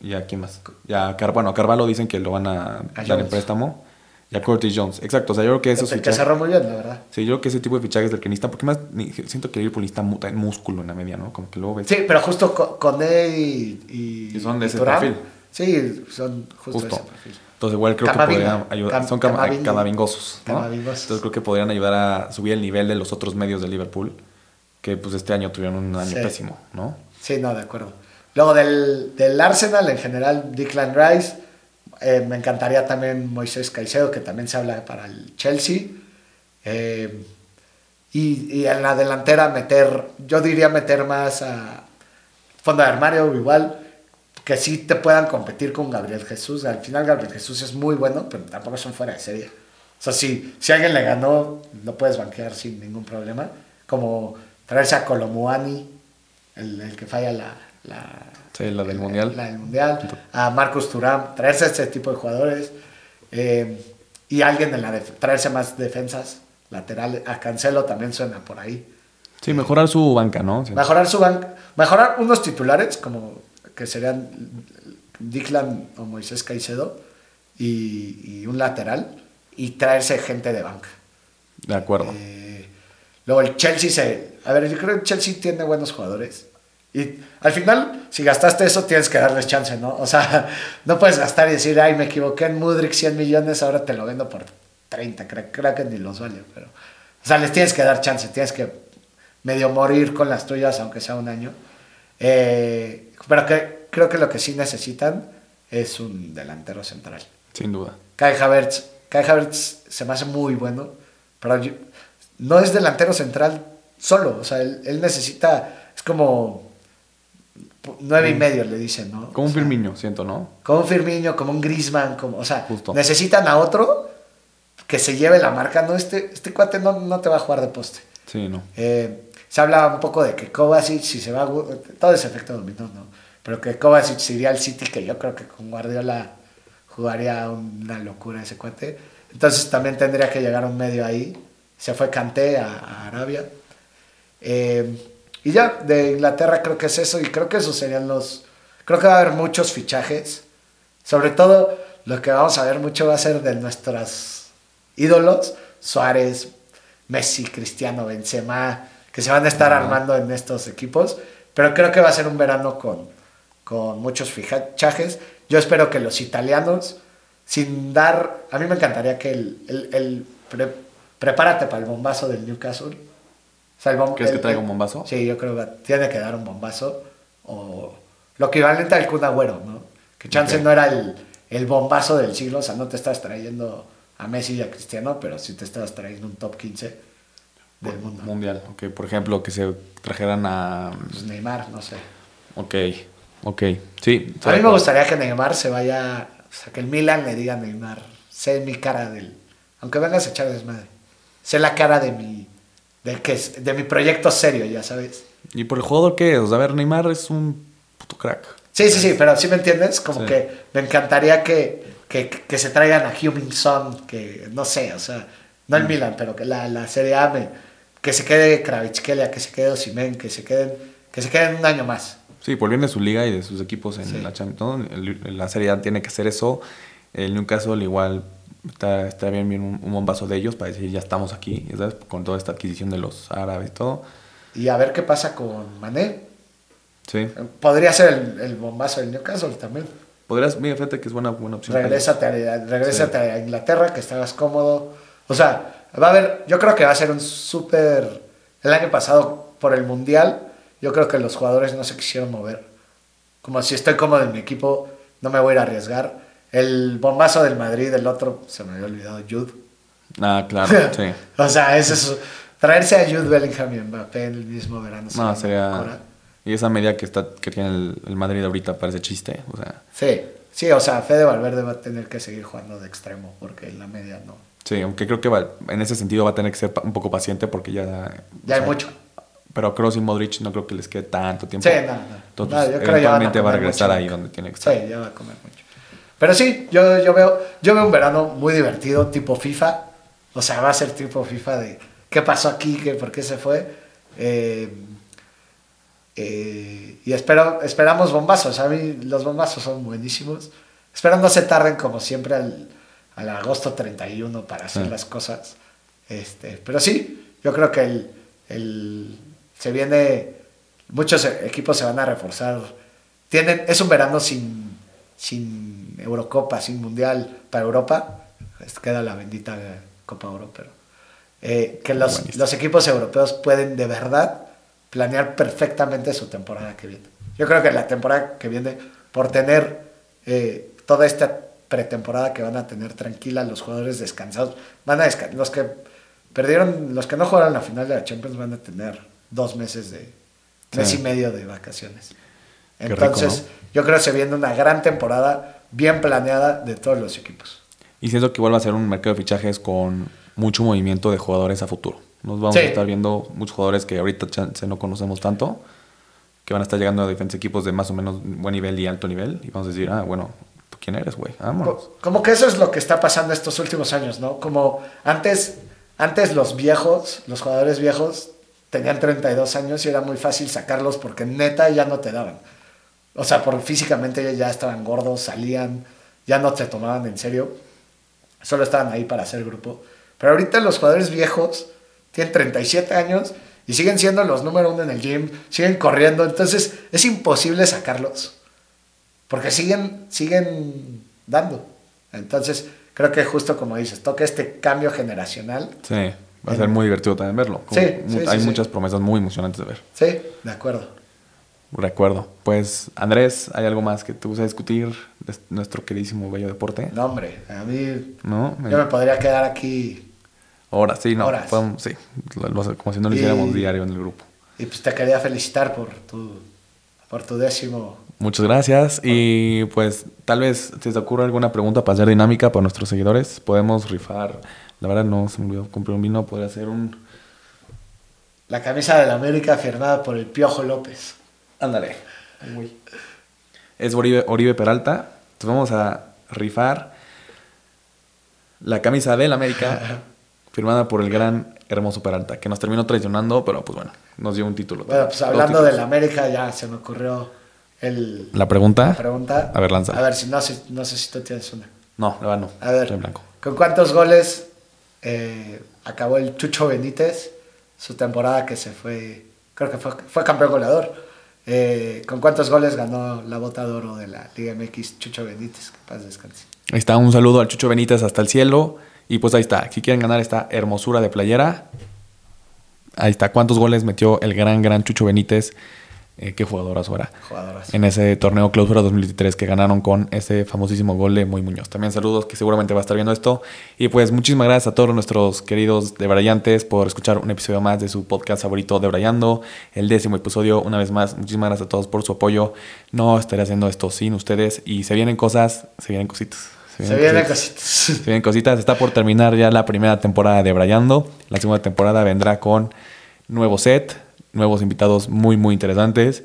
¿Y a quién más? Y a Car bueno, a Carvalho dicen que lo van a, dar en préstamo. Y a Curtis Jones. Exacto, o sea, yo creo que esos que, que fichajes... cerró muy bien, la verdad. Sí, yo creo que ese tipo de fichajes del que necesitan, porque más siento que Liverpool necesita músculo en la media, ¿no? Como que luego ves... Sí, pero justo co- con él y, y, Y son de y ese perfil. Sí, son justo, Justo. ese perfil. Entonces igual creo Camavinga. que podrían ayudar. Cam- son Camavinga. camavingosos, ¿no? Camavingosos. Entonces creo que podrían ayudar a subir el nivel de los otros medios de Liverpool, que pues este año tuvieron un año Sí. pésimo, ¿no? Sí, no, de acuerdo. Luego del, del Arsenal, en general, Declan Rice. eh, me encantaría también Moisés Caicedo, que también se habla para el Chelsea. Eh, y, y en la delantera meter, yo diría meter más a fondo de armario igual, que sí te puedan competir con Gabriel Jesús. Al final Gabriel Jesús es muy bueno, pero tampoco son fuera de serie. O sea, si, si alguien le ganó, lo puedes banquear sin ningún problema. Como traerse a Colomuani, el, el que falla la, la, Sí, la del Mundial. la del Mundial, a Marcus Thuram, traerse a este tipo de jugadores eh, y alguien en la traerse más defensas laterales, a Cancelo también suena por ahí. Sí, mejorar su banca, ¿no? Sí. Mejorar su banca, mejorar unos titulares como que serían Declan o Moisés Caicedo y, y un lateral y traerse gente de banca. De acuerdo. Eh, luego el Chelsea se... A ver, yo creo que el Chelsea tiene buenos jugadores. Y al final, si gastaste eso, tienes que darles chance, ¿no? O sea, [LAUGHS] no puedes gastar y decir, ay, me equivoqué en Mudrik 100 millones, ahora te lo vendo por 30. Creo, creo que ni los vale, pero... O sea, les tienes que dar chance, tienes que medio morir con las tuyas, aunque sea un año. Eh, pero que, creo que lo que sí necesitan es un delantero central. Sin duda. Kai Havertz, Kai Havertz se me hace muy bueno, pero yo- no es delantero central solo, o sea, él, él necesita, es como nueve y medio le dicen, ¿no? Como un sea, Firmino, siento, ¿no? Como un Firmino, como un Griezmann, como, o sea, Justo. necesitan a otro que se lleve la marca, no, este, este cuate no, no te va a jugar de poste. Sí, no. Eh, se habla un poco de que Kovacic, si se va, a todo ese efecto dominó, ¿no? Pero que Kovacic iría al City, que yo creo que con Guardiola jugaría una locura ese cuate. Entonces también tendría que llegar un medio ahí. Se fue Kanté a, a Arabia. Eh, y ya, de Inglaterra creo que es eso, y creo que esos serían los... Creo que va a haber muchos fichajes. Sobre todo, lo que vamos a ver mucho va a ser de nuestros ídolos, Suárez, Messi, Cristiano, Benzema, que se van a estar armando en estos equipos. Pero creo que va a ser un verano con, con muchos fichajes. Yo espero que los italianos, sin dar... A mí me encantaría que el... el- el pre- prepárate para el bombazo del Newcastle. O sea, el bom- ¿Crees que traiga un bombazo? Sí, yo creo que tiene que dar un bombazo. O lo equivalente al Kun Agüero, ¿no? Que chance no era el, el bombazo del siglo, o sea, no te estás trayendo a Messi y a Cristiano, pero sí te estás trayendo un top 15 del mundo. Mundial. Ok, por ejemplo, que se trajeran a... Pues Neymar, no sé. Ok, ok. Sí. A mí me gustaría que Neymar se vaya, o sea, que el Milan le diga a Neymar, sé mi cara del... Aunque vengas a echar desmadre. Sé la cara de mi, de, que de mi proyecto serio, ya sabes. ¿Y por el jugador qué es? O sea, a ver, Neymar es un puto crack. Sí, sí, sí, pero sí me entiendes, como Sí. que me encantaría que, que, que se traigan a Heung-Min Son, que no sé, o sea, no el Milan, pero que la, la Serie A, me- que se quede Kravitskelia, que se quede Osimhen, que se queden, que se queden un año más. Sí, por bien de su liga y de sus equipos en Sí. la Champions. ¿no? La Serie A tiene que hacer eso. El Newcastle igual está, está bien, bien un, un bombazo de ellos para decir ya estamos aquí, ¿sabes? Con toda esta adquisición de los árabes y todo. Y a ver qué pasa con Mané. Sí. Podría ser el, el bombazo del Newcastle también. Podrías, mira, fíjate que es buena, buena opción. Regrésate a, regrésate a Inglaterra, que estabas cómodo. O sea, va a haber, yo creo que va a ser un súper... El año pasado, por el Mundial, yo creo que los jugadores no se quisieron mover. Como si estoy cómodo en mi equipo, no me voy a ir a arriesgar. El bombazo del Madrid, el otro, se me había olvidado, Jude. Ah, claro, [LAUGHS] sí. o sea, eso es... Traerse a Jude Bellingham y Mbappé en el mismo verano. No, sería... locura. Y esa media que, está, que tiene el, el Madrid ahorita parece chiste. O sea, Sí, sí, o sea, Fede Valverde va a tener que seguir jugando de extremo porque en la media no. Sí, aunque creo que va- en ese sentido va a tener que ser un poco paciente porque ya... Ya o hay mucho. Pero Kroos y Modric no creo que les quede tanto tiempo. Sí, no, no. Entonces, No, yo creo eventualmente va a regresar mucho. ahí donde tiene que estar. Sí, ya va a comer mucho. Pero sí, yo, yo, veo, yo veo un verano muy divertido, tipo FIFA. O sea, va a ser tipo FIFA de qué pasó aquí, qué, por qué se fue. Eh, eh, y espero, esperamos bombazos. A mí los bombazos son buenísimos. Espero no se tarden como siempre al, al agosto 31 para hacer Sí. las cosas. Este, pero sí, yo creo que el, el- se viene, muchos equipos se van a reforzar. Tienen, es un verano sin, sin Eurocopa, sin Mundial para Europa. Queda la bendita Copa Oro, pero eh, que los, los equipos europeos pueden de verdad planear perfectamente su temporada que viene. Yo creo que la temporada que viene, por tener eh, toda esta pretemporada que van a tener tranquila, los jugadores descansados, van a descansar. Los que perdieron, los que no jugaron la final de la Champions van a tener dos meses de, mes Sí. y medio de vacaciones. Qué rico, Entonces, yo creo que se viene una gran temporada bien planeada de todos los equipos. Y siento que vuelve a ser un mercado de fichajes con mucho movimiento de jugadores a futuro. Nos vamos Sí. a estar viendo muchos jugadores que ahorita chance no conocemos tanto, que van a estar llegando a diferentes equipos de más o menos buen nivel y alto nivel. Y vamos a decir, ah, bueno, ¿tú quién eres, güey? Como que eso es lo que está pasando estos últimos años, ¿no? Como antes, antes los viejos, los jugadores viejos, tenían 32 años y era muy fácil sacarlos porque neta ya no te daban. O sea, por físicamente ya estaban gordos, salían, ya no te tomaban en serio, solo estaban ahí para hacer grupo. Pero ahorita los jugadores viejos tienen 37 años y siguen siendo los número uno en el gym, siguen corriendo, entonces es imposible sacarlos. Porque siguen, siguen dando. Entonces, creo que justo como dices, toca este cambio generacional. Sí, va a ser muy divertido también verlo. Sí, sí, Hay sí, muchas promesas muy emocionantes de ver. Sí, de acuerdo. Recuerdo. Pues, Andrés, ¿hay algo más que te gusta discutir de nuestro queridísimo bello deporte? No, hombre, a mí ¿No? Me- yo me podría quedar aquí Horas, sí, no. Horas. podemos- sí, como si no lo Y- hiciéramos diario en el grupo. y pues te quería felicitar por tu, por tu décimo. Muchas gracias. Y pues tal vez si te ocurre alguna pregunta para hacer dinámica para nuestros seguidores, podemos rifar. La verdad no se me olvidó comprar un vino, podría ser un... La camisa de la América firmada por el Piojo López. Ándale. Es Oribe, Oribe Peralta. Entonces vamos a rifar la camisa del América [LAUGHS] firmada por el gran Hermoso Peralta, que nos terminó traicionando, pero pues bueno, nos dio un título. Bueno, pues hablando de la América, ya se me ocurrió el, La pregunta. la pregunta. A ver, lánzala. A ver, si no, sé- no sé si tú tienes una. No, la verdad no. A ver, Estoy en blanco. ¿con cuántos goles eh, acabó el Chucho Benítez su temporada que se fue, creo que fue, fue campeón goleador? Eh, ¿Con cuántos goles ganó la bota de oro de la Liga MX Chucho Benítez? Que paz descanse. Ahí está, un saludo al Chucho Benítez hasta el cielo. Y pues ahí está, si quieren ganar esta hermosura de playera, ahí está, cuántos goles metió el gran, gran Chucho Benítez. Eh, qué jugadorazo era. Jugadorazo. En ese torneo Clausura 2023 que ganaron con ese famosísimo gol de Muy Muñoz. También saludos que seguramente va a estar viendo esto. Y pues muchísimas gracias a todos nuestros queridos debrayantes por escuchar un episodio más de su podcast favorito Debrayando. El décimo episodio, una vez más, muchísimas gracias a todos por su apoyo. No estaré haciendo esto sin ustedes. Y se vienen cosas, se vienen cositas. Se vienen cositas. cositas. Se vienen cositas. Está por terminar ya la primera temporada de Brayando. La segunda temporada vendrá con nuevo set, nuevos invitados muy, muy interesantes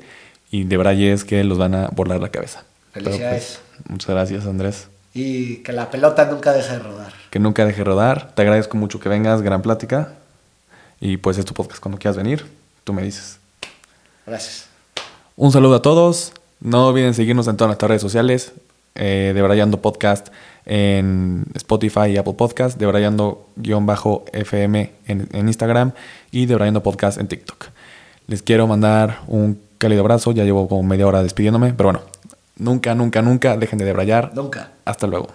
y de Brayes que los van a volar la cabeza. Pues, Felicidades. muchas gracias, Andrés. Y que la pelota nunca deje de rodar. Que nunca deje rodar. Te agradezco mucho que vengas. Gran plática. Y pues es tu podcast. Cuando quieras venir, tú me dices. Gracias. Un saludo a todos. No olviden seguirnos en todas nuestras redes sociales. Eh, de Brayando Podcast en Spotify y Apple Podcast. De Brayando-FM en, en Instagram. Y de Brayando Podcast en TikTok. Les quiero mandar un cálido abrazo. Ya llevo como media hora despidiéndome. Pero bueno, nunca, nunca, nunca dejen de debrayar. Nunca. Hasta luego.